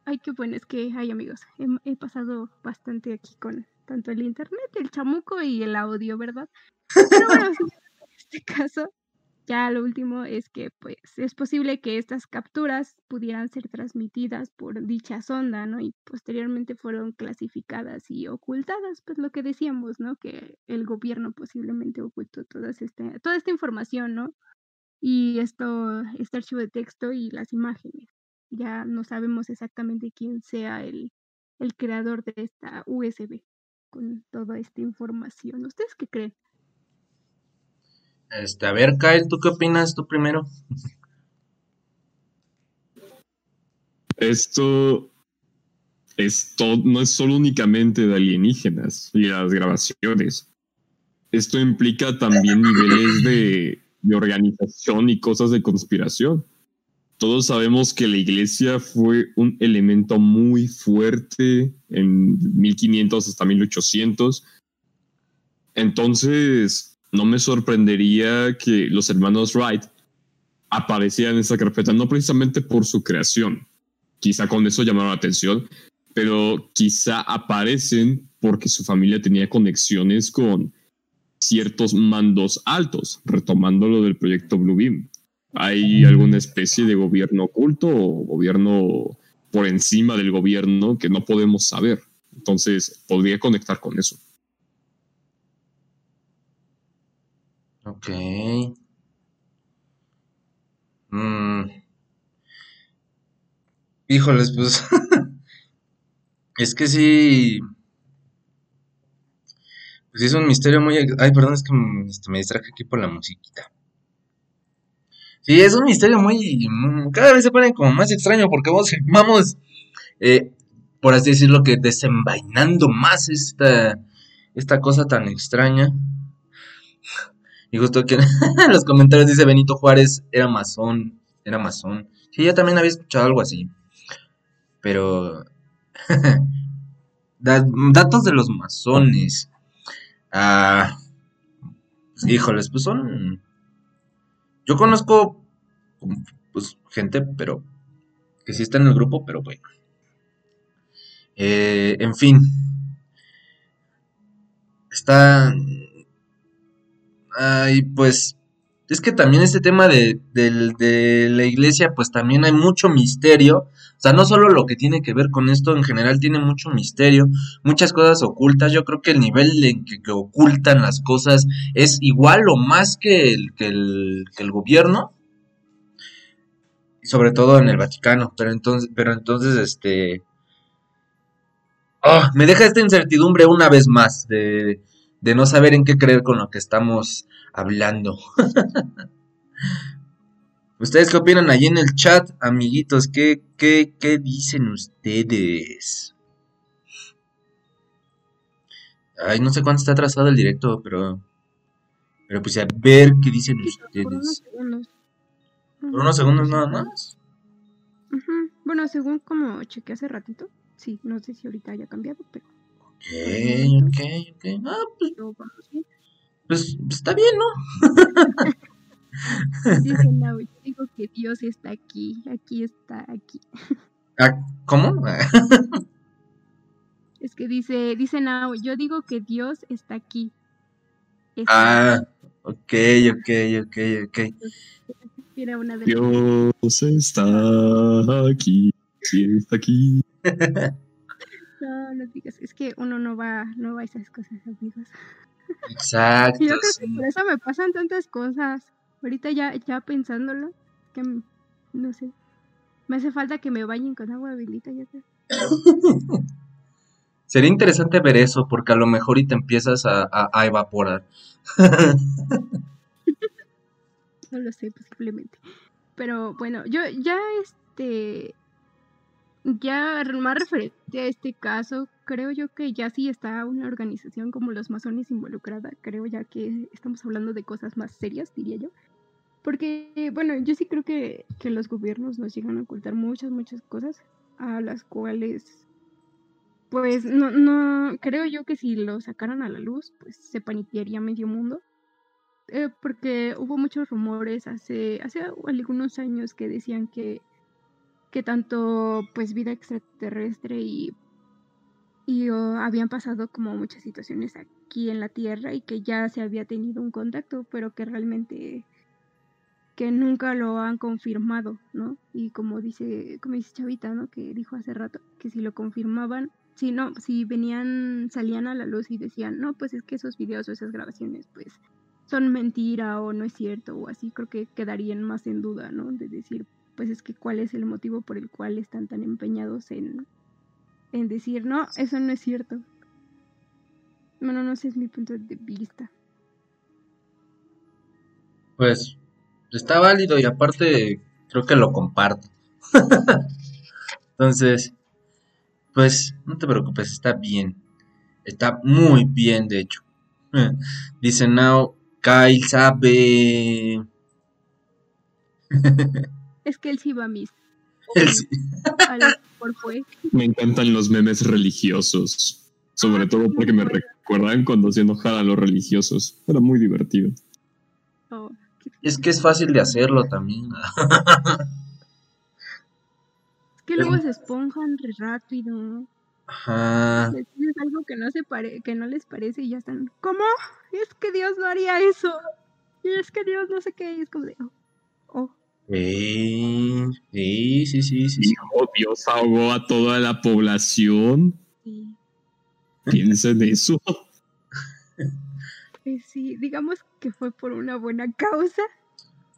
Ay, qué bueno, es que, ay, amigos, he, he pasado bastante aquí con tanto el internet, el chamuco y el audio, ¿verdad? Pero bueno, <laughs> en este caso, ya lo último es que, pues, es posible que estas capturas pudieran ser transmitidas por dicha sonda, ¿no? Y posteriormente fueron clasificadas y ocultadas, pues lo que decíamos, ¿no? Que el gobierno posiblemente ocultó todas este, toda esta información, ¿no? Y esto, este archivo de texto y las imágenes ya no sabemos exactamente quién sea el, el creador de esta USB con toda esta información. ¿Ustedes qué creen? Este, a ver, Kyle, ¿tú qué opinas tú primero? Esto es no es solo únicamente de alienígenas y las grabaciones. Esto implica también niveles de, de organización y cosas de conspiración. Todos sabemos que la iglesia fue un elemento muy fuerte en 1500 hasta 1800. Entonces, no me sorprendería que los hermanos Wright aparecieran en esa carpeta, no precisamente por su creación, quizá con eso llamaron la atención, pero quizá aparecen porque su familia tenía conexiones con ciertos mandos altos, retomando lo del proyecto Bluebeam. ¿Hay alguna especie de gobierno oculto o gobierno por encima del gobierno que no podemos saber? Entonces, podría conectar con eso. Ok. Mm. Híjoles, pues. <laughs> es que sí. Pues es un misterio muy. Ay, perdón, es que mm, este, me distraje aquí por la musiquita. Sí, es un misterio muy. mm, Cada vez se pone como más extraño porque vamos, <laughs> vamos eh, por así decirlo, que desenvainando más esta, esta cosa tan extraña. Y justo aquí en <laughs> los comentarios dice Benito Juárez era masón, era masón. Sí, yo también había escuchado algo así. Pero... <laughs> da- datos de los masones. Ah, pues, híjoles, pues son... Yo conozco pues, gente, pero... Que sí está en el grupo, pero bueno. Eh, en fin. Está... Ay, pues es que también este tema de, de la iglesia, pues también hay mucho misterio. O sea, no solo lo que tiene que ver con esto, en general tiene mucho misterio, muchas cosas ocultas. Yo creo que el nivel en que, ocultan las cosas es igual o más que el, que el, gobierno. Y sobre todo en el Vaticano. Pero entonces, pero entonces, este... ah, me deja esta incertidumbre una vez más de, de no saber en qué creer con lo que estamos hablando. <laughs> ¿Ustedes qué opinan allí en el chat, amiguitos? ¿Qué, qué, qué dicen ustedes? Ay, no sé cuánto está atrasado el directo, pero... Pero pues a ver qué dicen Sí, por unos ustedes. segundos. Por unos segundos nada más. Bueno, según como chequeé hace ratito, sí, no sé si ahorita haya cambiado, pero Ok, ok, ok. Ah, pues, pues, pues está bien, ¿no? <laughs> Dice Nao, yo digo que Dios está aquí, aquí está, aquí. Ah, ¿Cómo? <laughs> Es que dice, dice Nao, yo digo que Dios está aquí. Está Ah, ok, ok, ok, ok. Era una de Dios está aquí, sí está aquí. <laughs> No, no digas, es que uno no va, no va a esas cosas, amigos. Exacto, Y yo creo sí. que por eso me pasan tantas cosas. Ahorita ya, ya pensándolo, que no sé. Me hace falta que me bañen con agua bendita, ya sé. <laughs> Sería interesante ver eso, porque a lo mejor y te empiezas a, a- a evaporar. <laughs> No lo sé, posiblemente. Pero bueno, yo ya este. Ya más referente a este caso, creo yo que ya sí está una organización como los masones involucrada. Creo ya que estamos hablando de cosas más serias, diría yo. Porque, bueno, yo sí creo que, que los gobiernos nos llegan a ocultar muchas, muchas cosas a las cuales, pues, no, no, creo yo que si lo sacaran a la luz, pues se paniquearía medio mundo eh, porque hubo muchos rumores hace, hace algunos años que decían que, que tanto pues vida extraterrestre y, y oh, habían pasado como muchas situaciones aquí en la Tierra y que ya se había tenido un contacto, pero que realmente que nunca lo han confirmado, ¿no? Y como dice, como dice Chavita, ¿no? Que dijo hace rato, que si lo confirmaban, si no, si venían, salían a la luz y decían, no, pues es que esos videos o esas grabaciones, pues son mentira o no es cierto o así, creo que quedarían más en duda, ¿no? De decir, pues es que cuál es el motivo por el cual están tan empeñados en, en decir, no, eso no es cierto. Bueno, no sé, es mi punto de vista. Pues está válido y aparte creo que lo comparto. <laughs> Entonces, pues no te preocupes, está bien. Está muy bien, de hecho. <laughs> Dice Now, Kyle sabe. <laughs> Es que él sí va a mis Él sí- a la por fue. Me encantan los memes religiosos. Sobre todo porque me recuerdan cuando se enojaban a los religiosos. Era muy divertido. Oh, Es que es fácil de hacerlo también. es que luego se esponjan re rápido. ¿no? Ajá. Les dices algo que no se pare, que no les parece y ya están. ¿Cómo? Es que Dios no haría eso. Y es que Dios no sé qué. Y es como de. Sí, sí, sí, sí. Hijo, Dios ahogó a toda la población. Sí. Piensa en eso. Sí, digamos que fue por una buena causa.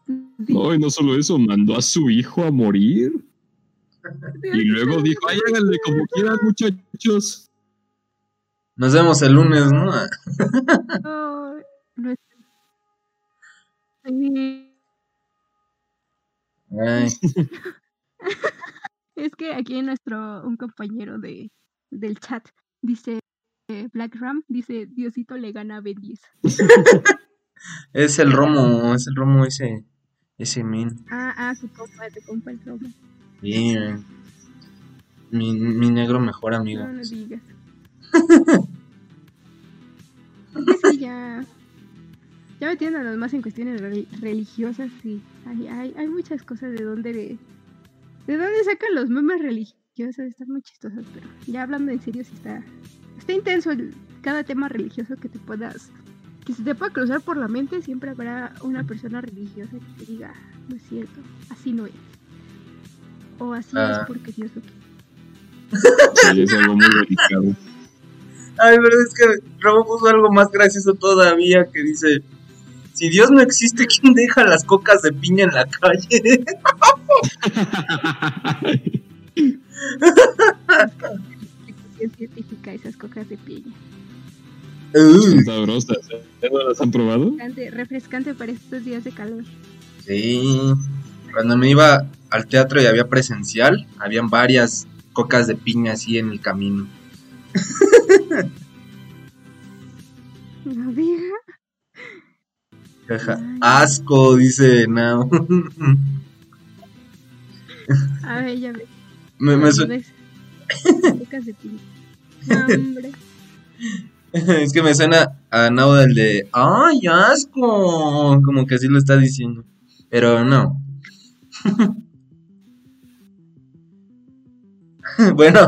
No, y no solo eso, mandó a su hijo a morir. Y luego dijo, ay, háganle como quieran, muchachos. Nos vemos el lunes, ¿no? <laughs> Oh, no es- Ay, <laughs> Es que aquí nuestro, un compañero de, del chat dice, eh, Black Ram, dice, Diosito le gana a Ben 10. es el romo, es el romo ese, ese min. Ah, ah, su compa, su compa el Roma. Bien. Mi, mi negro mejor amigo. No, no <laughs> digas. Ya, ya metiéndonos más en cuestiones re- religiosas, sí. Hay, hay, hay muchas cosas de dónde, de, de dónde sacan los memes religiosos, están muy chistosos, pero ya hablando en serio, sí está, está intenso el- cada tema religioso que te puedas, que se te pueda cruzar por la mente, siempre habrá una persona religiosa que te diga, no es cierto, así no es. O así Ah. es porque Dios lo quiere. Sí, es algo muy delicado. Ay, pero es que Robo puso algo más gracioso todavía que dice, si Dios no existe, ¿quién deja las cocas de piña en la calle? científica esas cocas de piña. Uh, Sabrosas. ¿Ya no las han probado? Refrescante, refrescante para estos días de calor. sí, cuando me iba al teatro y había presencial, habían varias cocas de piña así en el camino. La vieja. Jaja. Asco, dice Now. A ver, ya ves. me, me es que me suena a Now del de, ¡ay, asco! Como que así lo está diciendo. Pero no. <laughs> bueno,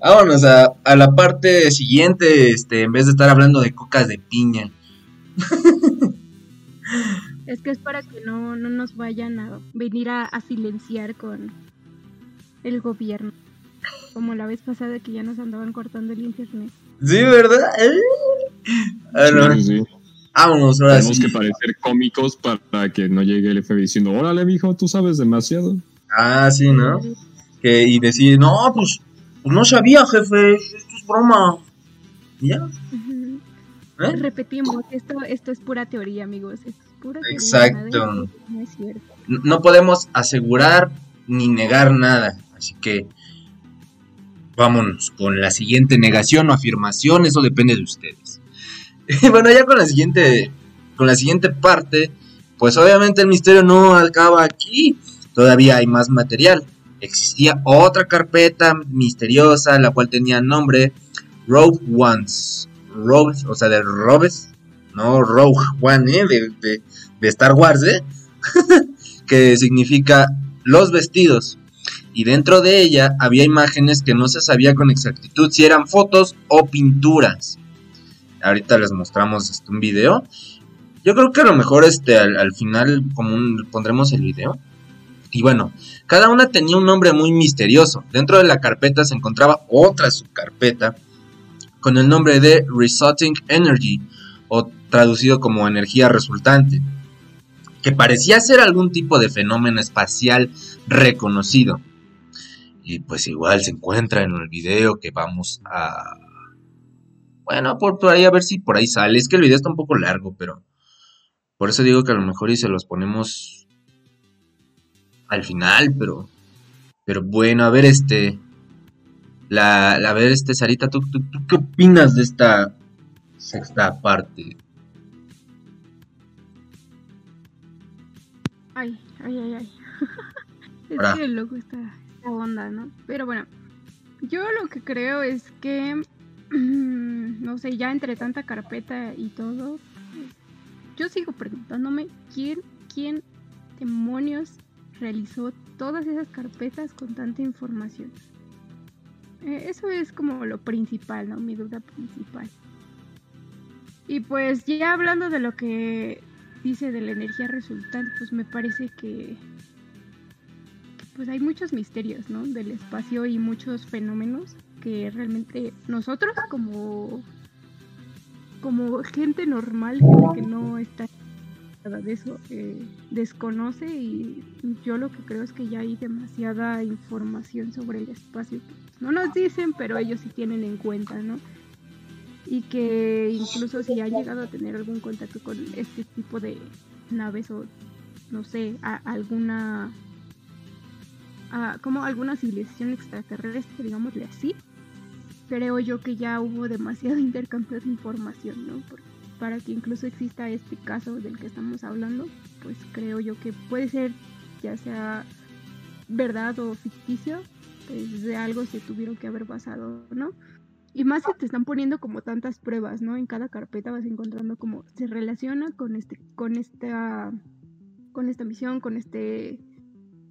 vámonos a, a la parte siguiente, este, en vez de estar hablando de cocas de piña. <laughs> Es que es para que no, no nos vayan a venir a, a silenciar con el gobierno. Como la vez pasada que ya nos andaban cortando el internet. Sí, ¿verdad? Eh. Bueno, Sí, sí. vámonos ahora Tenemos sí. que parecer cómicos para que no llegue el FBI diciendo, órale, mijo, tú sabes demasiado. Ah, sí, ¿no? Que, y decir, no, pues, pues no sabía, jefe, esto es broma. Y Ya. ¿Eh? Repetimos, esto, esto es pura teoría, amigos. Es pura teoría, Exacto. no es cierto. N- No podemos asegurar ni negar nada. Así que vámonos con la siguiente negación o afirmación, eso depende de ustedes. <laughs> bueno, ya con la siguiente, con la siguiente parte, pues obviamente el misterio no acaba aquí. Todavía hay más material. Existía otra carpeta misteriosa, la cual tenía nombre Rogue Ones. Rogue, o sea, de Robes, no Rogue One, ¿eh? de, de- Star Wars, ¿eh? <laughs> que significa los vestidos. Y dentro de ella había imágenes que no se sabía con exactitud si eran fotos o pinturas. Ahorita les mostramos este, un video. Yo creo que a lo mejor este, al, al final como pondremos el video. Y bueno, cada una tenía un nombre muy misterioso. Dentro de la carpeta se encontraba otra subcarpeta con el nombre de Resulting Energy, o traducido como energía resultante que parecía ser algún tipo de fenómeno espacial reconocido. Y pues igual se encuentra en el video que vamos a... Bueno, por, por ahí a ver si por ahí sale. Es que el video está un poco largo, pero... Por eso digo que a lo mejor y se los ponemos al final, pero... Pero bueno, a ver este... La, la- a ver este, Sarita, ¿tú, tú, tú qué opinas de esta sexta parte? Ay, ay, ay, ay. <laughs> es que loco está esta onda, ¿no? Pero bueno, yo lo que creo es que, <clears throat> no sé, ya entre tanta carpeta y todo, yo sigo preguntándome quién, quién demonios realizó todas esas carpetas con tanta información. Eh, eso es como lo principal, ¿no? Mi duda principal. Y pues ya hablando de lo que dice de la energía resultante, pues me parece que, pues hay muchos misterios, ¿no? Del espacio y muchos fenómenos que realmente nosotros como como gente normal, gente que no está de eso, eh, desconoce y yo lo que creo es que ya hay demasiada información sobre el espacio pues, no nos dicen, pero ellos sí tienen en cuenta, ¿no? y que incluso si han llegado a tener algún contacto con este tipo de naves o no sé, alguna como alguna civilización extraterrestre, digámosle así, creo yo que ya hubo demasiado <laughs> intercambio de información, ¿no? Por- para que incluso exista este caso del que estamos hablando, pues creo yo que puede ser ya sea verdad o ficticio, pues de algo se tuvieron que haber basado, ¿no? Y más si te están poniendo como tantas pruebas, ¿no? En cada carpeta vas encontrando como se relaciona con este, con esta, con esta misión, con este,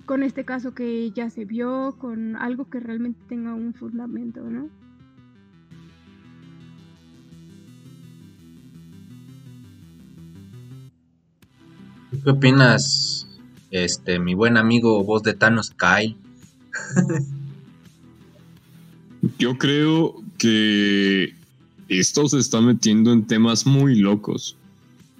con este caso que ya se vio, con algo que realmente tenga un fundamento, ¿no? ¿Qué opinas, este, mi buen amigo voz de Thanos, Kyle? <laughs> Yo creo que esto se está metiendo en temas muy locos.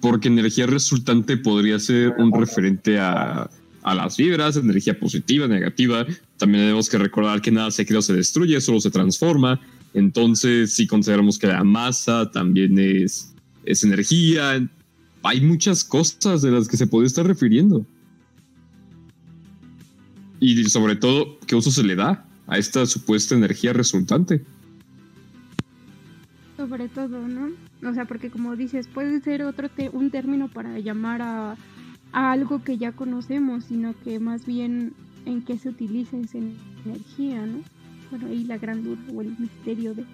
Porque energía resultante podría ser un referente a, a las vibras, energía positiva, negativa. También tenemos que recordar que nada se crea se destruye, solo se transforma. Entonces, si consideramos que la masa también es, es energía, hay muchas cosas de las que se puede estar refiriendo. Y sobre todo, ¿qué uso se le da a esta supuesta energía resultante? Sobre todo, ¿no? O sea, porque como dices, puede ser otro te- un término para llamar a, a algo que ya conocemos, sino que más bien en qué se utiliza esa energía, ¿no? Bueno, ahí la gran duda o el misterio de...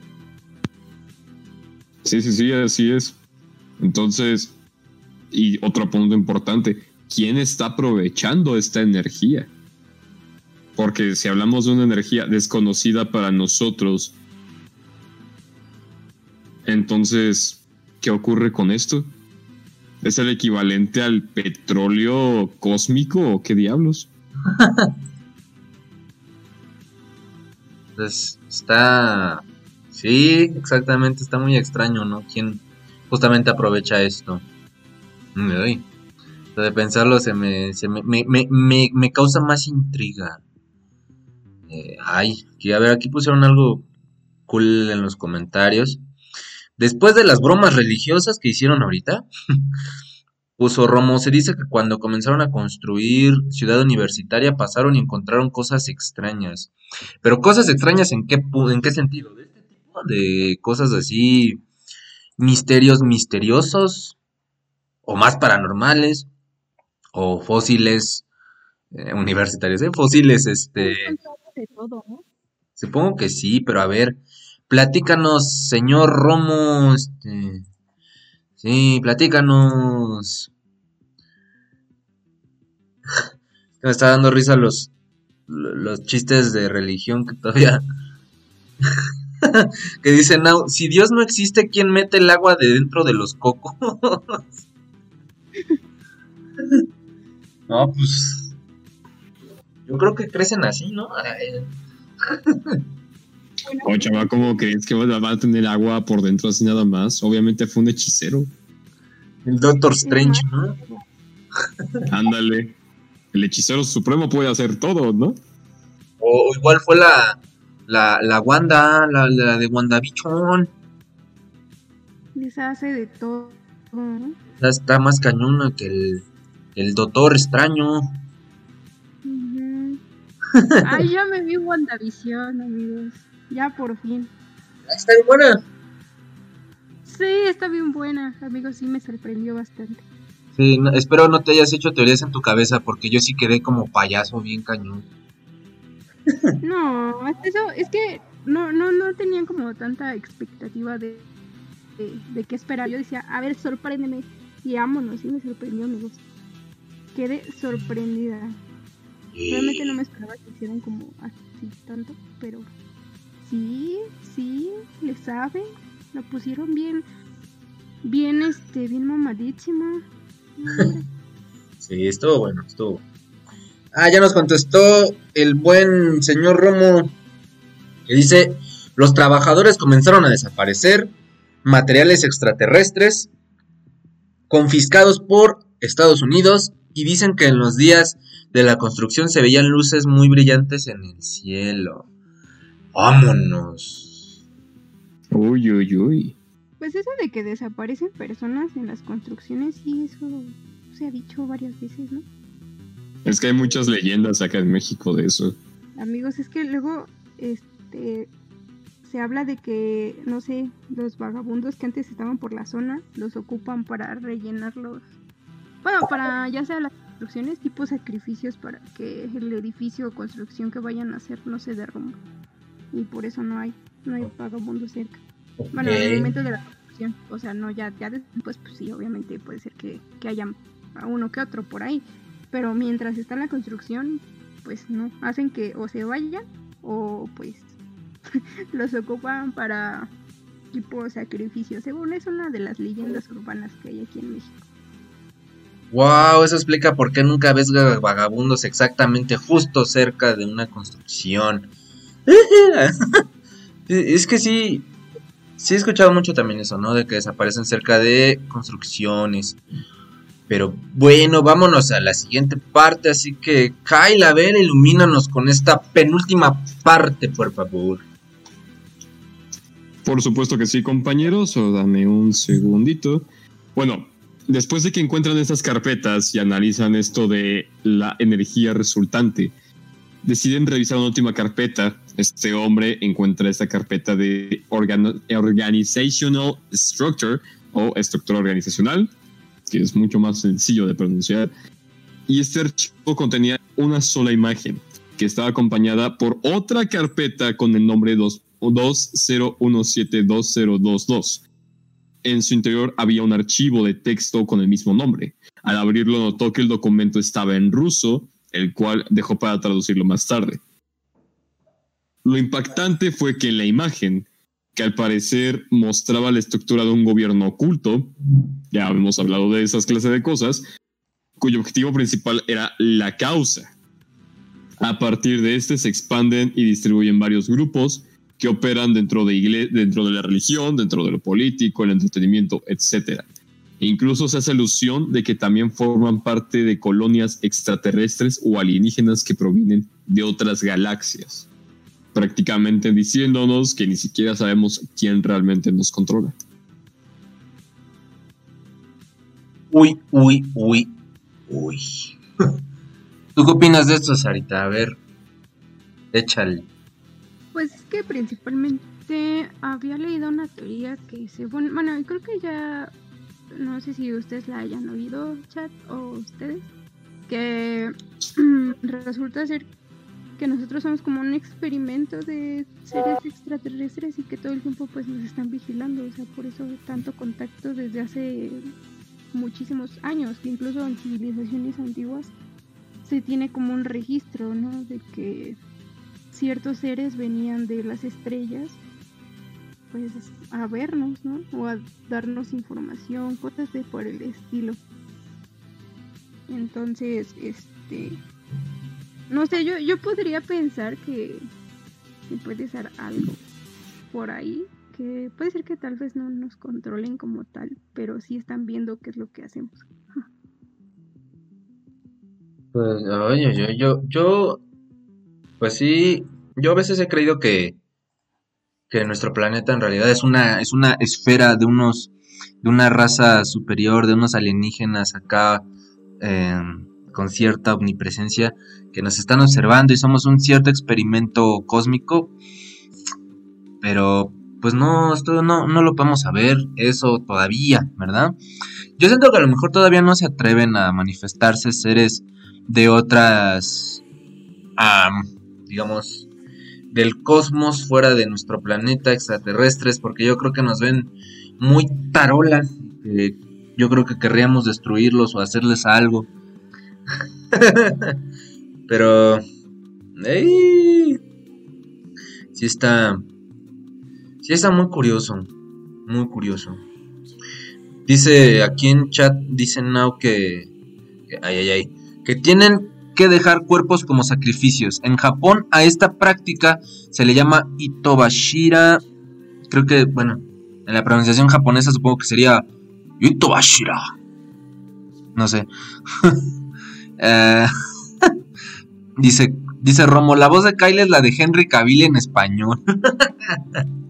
Sí, sí, sí, así es. Entonces, y otro punto importante, ¿quién está aprovechando esta energía? Porque si hablamos de una energía desconocida para nosotros, entonces, ¿qué ocurre con esto? ¿Es el equivalente al petróleo cósmico o qué diablos? Pues está... Sí, exactamente, está muy extraño, ¿no? ¿Quién justamente aprovecha esto? Uy. De pensarlo se me, se me, me, me, me- causa más intriga. Eh, ay, que a ver, aquí pusieron algo cool en los comentarios. Después de las bromas religiosas que hicieron ahorita, <laughs> puso Romo, se dice que cuando comenzaron a construir Ciudad Universitaria pasaron y encontraron cosas extrañas. Pero cosas extrañas en qué, en qué sentido? De este tipo de cosas así, misterios misteriosos, o más paranormales, o fósiles eh, universitarios, ¿eh? Fósiles, este... De todo, ¿no? Supongo que sí, pero a ver, platícanos, señor Romo, este, sí, platícanos. <laughs> Me está dando risa los, los chistes de religión que todavía, <laughs> que dicen, "Now, si Dios no existe, ¿quién mete el agua de dentro de los cocos? <laughs> No, pues, yo creo que crecen así, ¿no? Ay, O chava, ¿cómo crees que va a tener agua por dentro así nada más? Obviamente fue un hechicero. El Doctor Strange, ¿no? <laughs> Ándale. El hechicero supremo puede hacer todo, ¿no? O, igual fue la, la, la Wanda, la, la de WandaVision. Les hace de todo, ¿no? Ya está más cañona que el, el Doctor Extraño. <laughs> Ay, ya me vi WandaVision, amigos. Ya por fin. Está bien buena. Sí, está bien buena, amigos. Sí, me sorprendió bastante. Sí, no- espero no te hayas hecho teorías en tu cabeza porque yo sí quedé como payaso bien cañón. <laughs> No, es eso, es que no, no, no tenían como tanta expectativa de, de, de qué esperar. Yo decía, a ver, sorpréndeme. Y vámonos, y me sorprendió, amigos. Quedé sorprendida. Realmente no me esperaba que hicieran como así tanto, pero sí, sí, le saben. Lo pusieron bien, bien, este, bien mamadísima. <laughs> Sí, estuvo bueno, estuvo. Ah, ya nos contestó el buen señor Romo, que dice, los trabajadores comenzaron a desaparecer, materiales extraterrestres, confiscados por Estados Unidos, y dicen que en los días de la construcción se veían luces muy brillantes en el cielo. Vámonos. Uy, uy, uy. Pues eso de que desaparecen personas en las construcciones, sí, eso se ha dicho varias veces, ¿no? Es que hay muchas leyendas acá en México de eso. Amigos, es que luego, este, se habla de que, no sé, los vagabundos que antes estaban por la zona, los ocupan para rellenar los, bueno, para ya sea las construcciones, tipo sacrificios para que el edificio o construcción que vayan a hacer no se derrumbe. Y por eso no hay, no hay vagabundos cerca. Bueno, en el momento de la construcción, o sea, no, ya, ya después, pues sí, obviamente puede ser que, que haya a uno que otro por ahí, pero mientras está en la construcción, pues no, hacen que o se vayan o pues <laughs> los ocupan para tipo sacrificio, según es una de las leyendas urbanas que hay aquí en México. Wow, eso explica por qué nunca ves ga- vagabundos exactamente justo cerca de una construcción. <laughs> es que sí, sí he escuchado mucho también eso, ¿no? De que desaparecen cerca de construcciones. Pero bueno, vámonos a la siguiente parte, así que Kyle, a ver, ilumínanos con esta penúltima parte, por favor. Por supuesto que sí, compañeros. O dame un segundito. Bueno, después de que encuentran estas carpetas y analizan esto de la energía resultante, deciden revisar una última carpeta. Este hombre encuentra esta carpeta de organ- Organizational Structure o estructura organizacional, que es mucho más sencillo de pronunciar. Y este archivo contenía una sola imagen, que estaba acompañada por otra carpeta con el nombre 2 20172022. En su interior había un archivo de texto con el mismo nombre. Al abrirlo notó que el documento estaba en ruso, el cual dejó para traducirlo más tarde. Lo impactante fue que en la imagen, que al parecer mostraba la estructura de un gobierno oculto, ya hemos hablado de esas clases de cosas, cuyo objetivo principal era la causa. A partir de este se expanden y distribuyen varios grupos que operan dentro de, dentro de la religión, dentro de lo político, el entretenimiento, etc. Incluso se hace alusión de que también forman parte de colonias extraterrestres o alienígenas que provienen de otras galaxias, prácticamente diciéndonos que ni siquiera sabemos quién realmente nos controla. Uy, uy, uy, uy. <laughs> ¿Tú qué opinas de esto, Sarita? A ver, échale. Pues es que principalmente había leído una teoría que según, bueno, creo que ya, no sé si ustedes la hayan oído, chat, o ustedes, que <clears throat> resulta ser que nosotros somos como un experimento de seres extraterrestres y que todo el tiempo pues nos están vigilando, o sea, por eso tanto contacto desde hace muchísimos años, que incluso en civilizaciones antiguas se tiene como un registro, ¿no? De que ciertos seres venían de las estrellas pues a vernos, ¿no? O a darnos información, cosas de por el estilo. Entonces, este no sé, yo, yo podría pensar que, puede ser algo por ahí, que puede ser que tal vez no nos controlen como tal, pero sí están viendo qué es lo que hacemos. Pues, yo, yo, yo, pues sí, yo a veces he creído que, que nuestro planeta en realidad es una, es una esfera de unos, de una raza superior, de unos alienígenas acá, eh, con cierta omnipresencia, que nos están observando y somos un cierto experimento cósmico, pero pues no, esto no, no lo podemos saber, eso todavía, ¿verdad? Yo siento que a lo mejor todavía no se atreven a manifestarse seres de otras, digamos, del cosmos fuera de nuestro planeta, extraterrestres, porque yo creo que nos ven muy tarolas, yo creo que querríamos destruirlos o hacerles algo. <laughs> Pero, ey, sí está, sí está muy curioso, muy curioso. Dice aquí en chat, dice Now que, que ay, ay, ay, que tienen que dejar cuerpos como sacrificios. En Japón a esta práctica se le llama Itobashira. Creo que, bueno, en la pronunciación japonesa supongo que sería Itobashira. No sé. <laughs> Eh, <laughs> dice, dice Romo, la voz de Kyle es la de Henry Cavill en español. <laughs>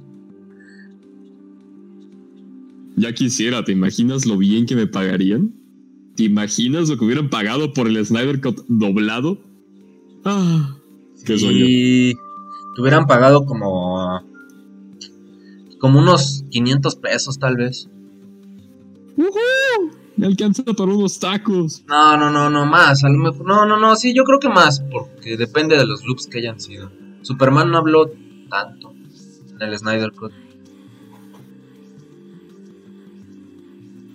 Ya quisiera, ¿te imaginas lo bien que me pagarían? ¿Te imaginas lo que hubieran pagado por el Snyder Cut doblado? Ah, qué. Y te hubieran pagado como como unos 500 pesos tal vez. ¡Uhú! Me alcanza para unos tacos. No, no, no, no, más. A lo mejor, no, no, no, sí, yo creo que más, porque depende de los loops que hayan sido. Superman no habló tanto en el Snyder Cut.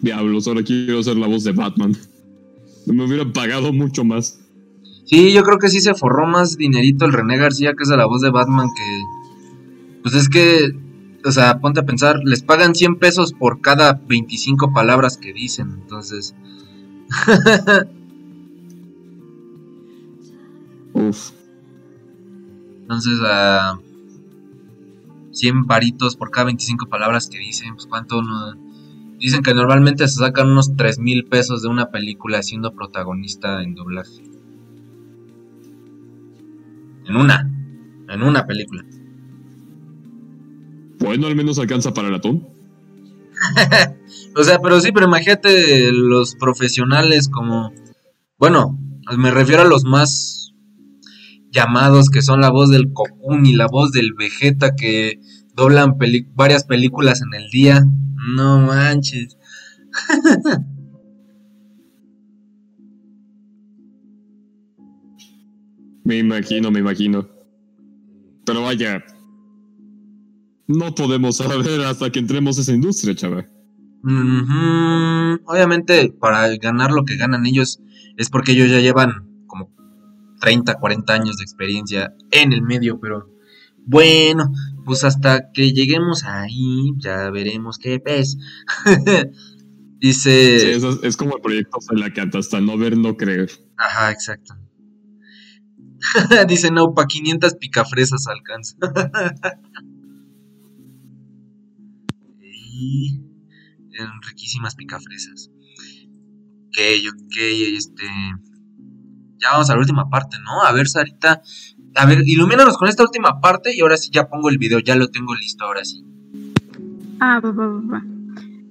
Diablos, ahora quiero ser la voz de Batman. Me hubieran pagado mucho más. Sí, yo creo que sí se forró más dinerito el René García, que es de la voz de Batman, que... Pues es que, o sea, ponte a pensar, les pagan 100 pesos por cada 25 palabras que dicen, entonces... <laughs> Uf. Entonces, a 100 varitos por cada 25 palabras que dicen, pues cuánto no... Dicen que normalmente se sacan unos 3 mil pesos de una película siendo protagonista en doblaje. En una. En una película. Bueno, al menos alcanza para el atún. <laughs> O sea, pero sí, pero imagínate los profesionales como... Bueno, me refiero a los más llamados que son la voz del Cocoon y la voz del Vegeta que doblan varias películas en el día. No manches. <laughs> Me imagino, me imagino. Pero vaya. No podemos saber hasta que entremos a esa industria, chaval. Obviamente, para ganar lo que ganan ellos es porque ellos ya llevan como 30, 40 años de experiencia en el medio, pero bueno, pues hasta que lleguemos ahí ya veremos qué pez. <laughs> Dice, Sí, eso es, es como el proyecto de la canta, hasta no ver, no creer. ajá, exacto. <laughs> Dice, no, pa' 500 picafresas alcanza. <laughs> Y riquísimas picafresas. Ok, ok, este. Ya vamos a la última parte, ¿no? A ver, Sarita. A ver, ilumínanos con esta última parte y ahora sí ya pongo el video, ya lo tengo listo, ahora sí. Ah, va, va, va.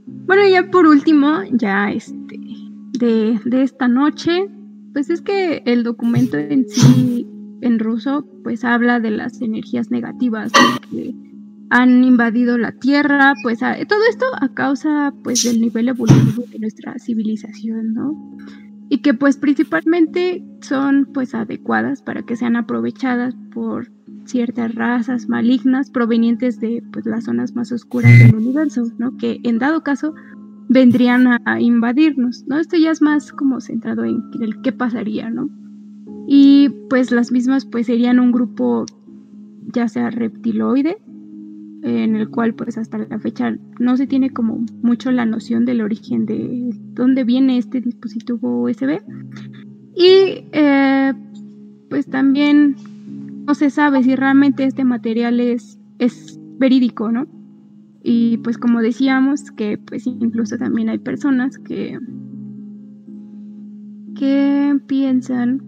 Bueno, ya por último, ya este, de, de esta noche, pues es que el documento en sí, en ruso, pues habla de las energías negativas que han invadido la Tierra, pues todo esto a causa pues del nivel evolutivo de nuestra civilización, ¿no? Y que pues principalmente son pues adecuadas para que sean aprovechadas por ciertas razas malignas provenientes de pues, las zonas más oscuras del universo, ¿no? Que en dado caso vendrían a, a invadirnos, ¿no? Esto ya es más como centrado en el qué pasaría, ¿no? Y pues las mismas pues serían un grupo ya sea reptiloide, en el cual pues hasta la fecha no se tiene como mucho la noción del origen de dónde viene este dispositivo USB. Y eh, pues también no se sabe si realmente este material es, es verídico, ¿no? Y pues como decíamos, que pues incluso también hay personas que, que piensan...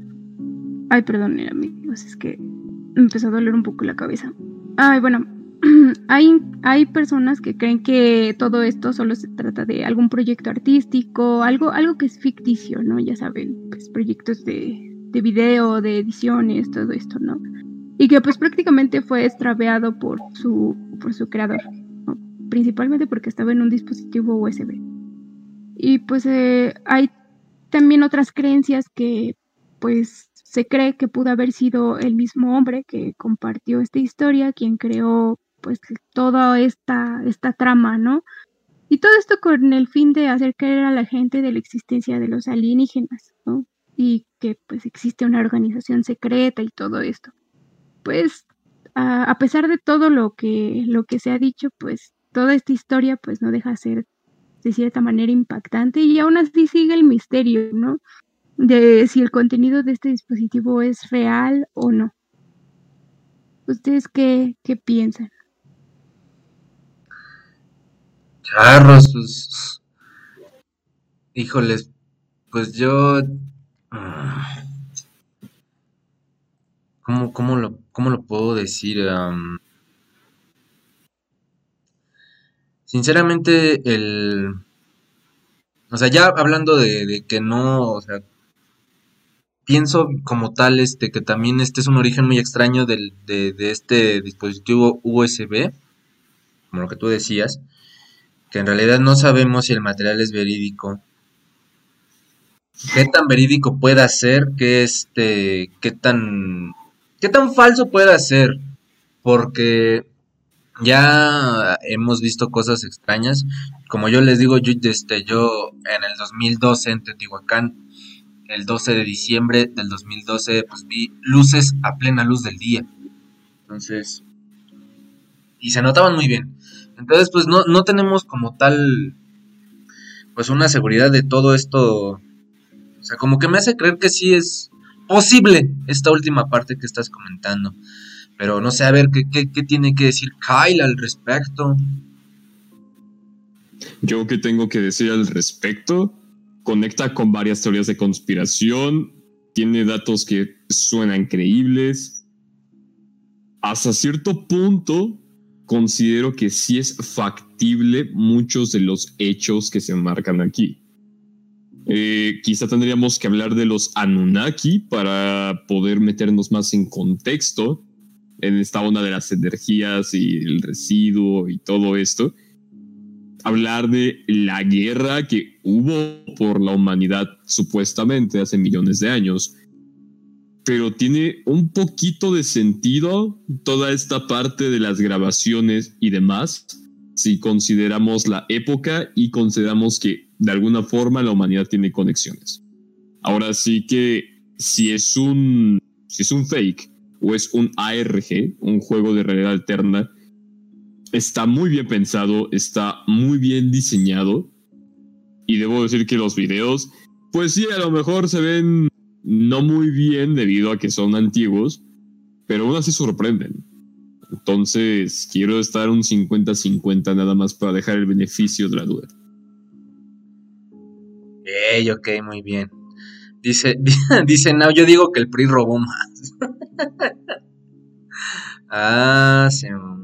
Ay, perdón, amigos, es que me empezó a doler un poco la cabeza. Ay, bueno, <clears throat> hay, hay personas que creen que todo esto solo se trata de algún proyecto artístico, algo, algo que es ficticio, ¿no? Ya saben, pues proyectos de, de video, de ediciones, todo esto, ¿no? Y que pues prácticamente fue extraviado por su, por su creador, ¿no? principalmente porque estaba en un dispositivo USB. Y pues eh, hay también otras creencias que pues se cree que pudo haber sido el mismo hombre que compartió esta historia, quien creó pues toda esta, esta trama, ¿no? Y todo esto con el fin de hacer creer a la gente de la existencia de los alienígenas, ¿no? Y que pues existe una organización secreta y todo esto. Pues a, pesar de todo lo que, lo que se ha dicho, pues toda esta historia pues no deja de ser de cierta manera impactante y aún así sigue el misterio, ¿no? De si el contenido de este dispositivo es real o no. ¿Ustedes qué, qué piensan? Charros, pues. Híjoles, pues yo. ah, ¿Cómo, cómo, lo, cómo lo puedo decir? Am, sinceramente, el. O sea, ya hablando de, de que no, o sea, pienso como tal este que también este es un origen muy extraño del, de, de este dispositivo USB, como lo que tú decías, que en realidad no sabemos si el material es verídico. Qué tan verídico pueda ser, qué este, qué tan, qué tan falso pueda ser, porque ya hemos visto cosas extrañas. Como yo les digo, yo, este, yo en el 2012 en Teotihuacán, el 12 de diciembre del 2012, pues vi luces a plena luz del día. Entonces, y se notaban muy bien. Entonces, pues no, no tenemos como tal, pues una seguridad de todo esto. O sea, como que me hace creer que sí es posible esta última parte que estás comentando. Pero no sé, a ver, ¿qué, qué, qué tiene que decir Kyle al respecto? Yo que tengo que decir al respecto, conecta con varias teorías de conspiración, tiene datos que suenan creíbles. Hasta cierto punto, considero que sí es factible muchos de los hechos que se marcan aquí. Eh, quizá tendríamos que hablar de los Anunnaki para poder meternos más en contexto en esta onda de las energías y el residuo y todo esto hablar de la guerra que hubo por la humanidad supuestamente hace millones de años. Pero tiene un poquito de sentido toda esta parte de las grabaciones y demás si consideramos la época y consideramos que de alguna forma la humanidad tiene conexiones. Ahora sí que si es un si es un fake o es un ARG, un juego de realidad alterna, está muy bien pensado, está muy bien diseñado. Y debo decir que los videos, pues sí, a lo mejor se ven no muy bien debido a que son antiguos, pero aún así sorprenden. Entonces, quiero estar un 50-50 nada más para dejar el beneficio de la duda. Ey, ok, muy bien. Dice, <laughs> dice Now, yo digo que el PRI robó más. <laughs> ah, se mamó.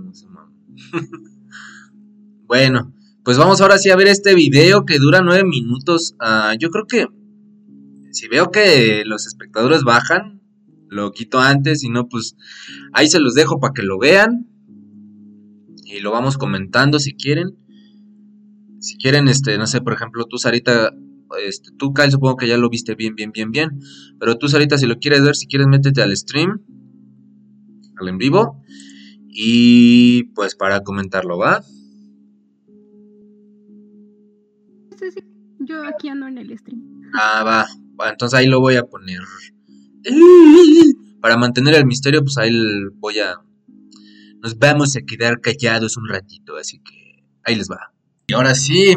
<laughs> bueno, pues vamos ahora sí a ver este video que dura nueve minutos. Ah, yo creo que si veo que los espectadores bajan, lo quito antes, y no, pues ahí se los dejo para que lo vean. Y lo vamos comentando si quieren. Si quieren, este, no sé, por ejemplo, tú, Sarita, este, tú, Kyle, supongo que ya lo viste bien, bien, bien, bien. Pero tú, Sarita, si lo quieres ver, si quieres, métete al stream, al en vivo. Y pues para comentarlo, ¿va? Sí, sí. Yo aquí ando en el stream. Ah, va. Entonces ahí lo voy a poner. Para mantener el misterio, pues ahí voy a. Nos vamos a quedar callados un ratito, así que ahí les va. Y ahora sí,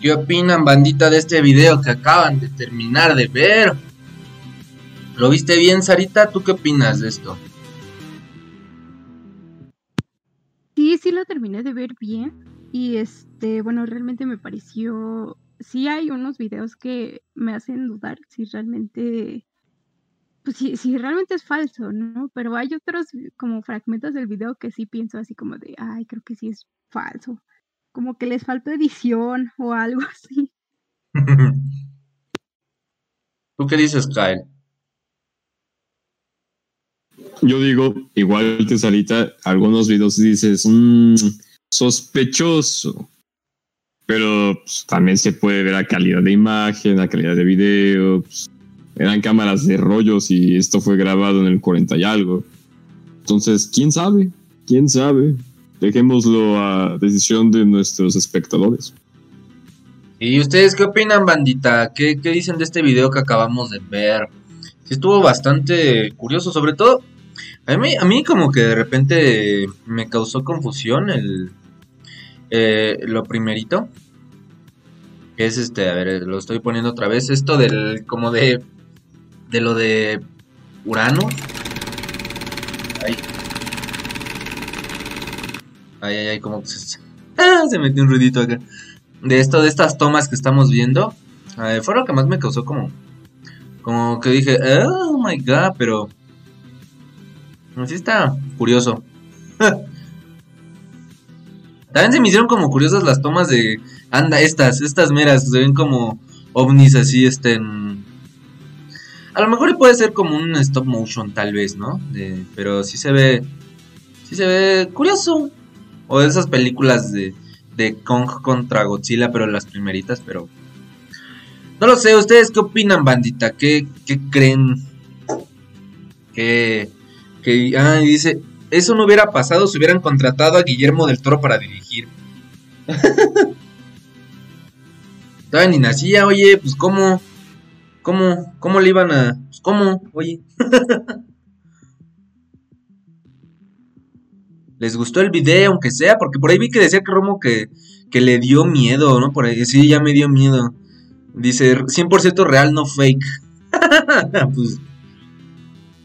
¿qué opinan, bandita, de este video que acaban de terminar de ver? ¿Lo viste bien, Sarita? ¿Tú qué opinas de esto? Sí, sí lo terminé de ver bien. Y este, bueno, realmente me pareció. Sí hay unos videos que me hacen dudar si realmente. Pues si, si realmente es falso, ¿no? Pero hay otros como fragmentos del video que sí pienso así como de, ay, creo que sí es falso. Como que les falta edición o algo <laughs> así. <laughs> ¿Tú qué dices, Kyle? Yo digo, igual que Sarita, algunos videos dices, "Mm, sospechoso. Pero pues, también se puede ver la calidad de imagen, la calidad de video. pues, eran cámaras de rollos y esto fue grabado en el 40 y algo. Entonces, ¿quién sabe? ¿Quién sabe? Dejémoslo a decisión de nuestros espectadores. ¿Y ustedes qué opinan, bandita? ¿Qué, qué dicen de este video que acabamos de ver? Estuvo bastante curioso, sobre todo a mí, a mí como que de repente me causó confusión el eh, lo primerito. Es este, a ver, lo estoy poniendo otra vez. Esto del, como de, de lo de Urano. Ay. Ay, ay, ay, como que se, ¡Ah! se metió un ruidito acá. De esto, de estas tomas que estamos viendo. eh, fue lo que más me causó como, como que dije, oh my god, pero Así está curioso. <laughs> También se me hicieron como curiosas las tomas de. Anda, estas, estas meras, se ven como ovnis así, este. en- A lo mejor puede ser como un stop motion, tal vez, ¿no? Pero sí se ve. Sí se ve curioso. O de esas películas de, de Kong contra Godzilla, pero las primeritas, pero. No lo sé, ¿ustedes qué opinan, bandita? ¿Qué, qué creen? ¿Qué.? que ah, dice, eso no hubiera pasado si hubieran contratado a Guillermo del Toro para dirigir. <laughs> Todavía ni nacía, oye, pues cómo, cómo, cómo le iban a, pues cómo, oye. <laughs> Les gustó el video, aunque sea, porque por ahí vi que decía que Romo que, que le dio miedo, ¿no? Por ahí, sí, ya me dio miedo. Dice, 100% real, no fake. <laughs> pues,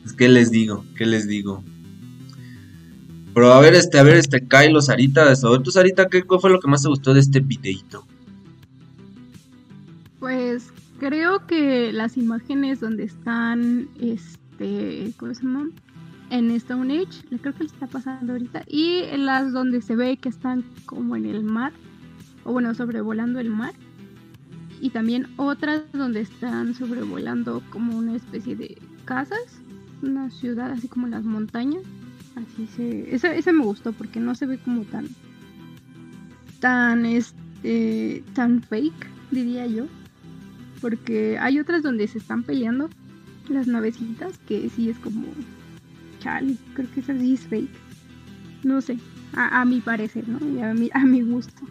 pues, ¿qué les digo? ¿Qué les digo? Pero a ver, este, a ver, este, Kylo, Sarita, ver, tú, Sarita, ¿qué fue lo que más te gustó de este videito? Pues creo que las imágenes donde están, este, ¿cómo se llama? En Stone Age, creo que le está pasando ahorita, y las donde se ve que están como en el mar, o bueno, sobrevolando el mar, y también otras donde están sobrevolando como una especie de casas, una ciudad así como las montañas, así esa, esa me gustó porque no se ve como tan, tan, este, tan fake, diría yo porque hay otras donde se están peleando las navecitas que sí es como chale, creo que esa sí es fake. No sé, a, a mi parecer, ¿no? A mi, a mi gusto.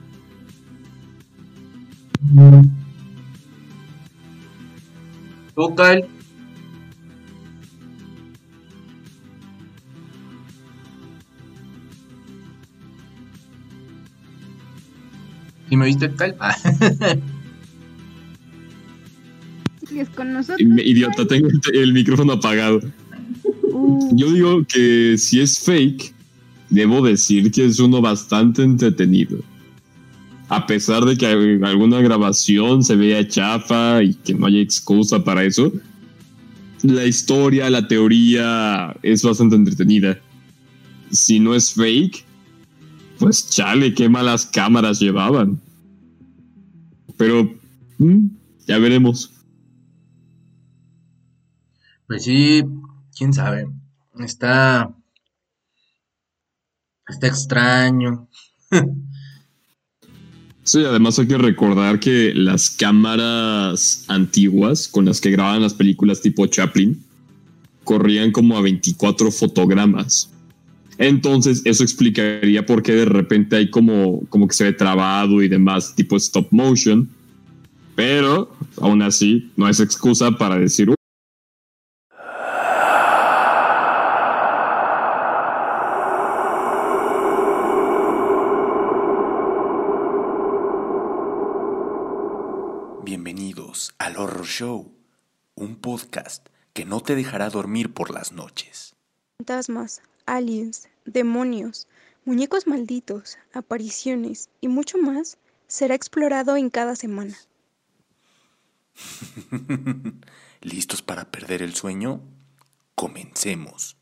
¿Tú? Me viste, Kyle? Ah. <laughs> ¿Sigues con nosotros? Idiota, tengo el micrófono apagado. Uh, Yo digo que si es fake, debo decir que es uno bastante entretenido. a pesar de que hay- alguna grabación se vea chafa y que no haya excusa para eso, la historia, la teoría es bastante entretenida. Si no es fake, pues chale, qué malas cámaras llevaban. Pero mm, ya veremos. Pues sí, quién sabe. Está. Está extraño. <laughs> Sí, además hay que recordar que las cámaras antiguas con las que grababan las películas tipo Chaplin corrían como a 24 fotogramas. Entonces eso explicaría por qué de repente hay como, como que se ve trabado y demás tipo stop motion. Pero aún así no es excusa para decir, "Uh, Bienvenidos al Horror Show, un podcast que no te dejará dormir por las noches. fantasmas, aliens, demonios, muñecos malditos, apariciones y mucho más será explorado en cada semana. <laughs> ¿Listos para perder el sueño? Comencemos.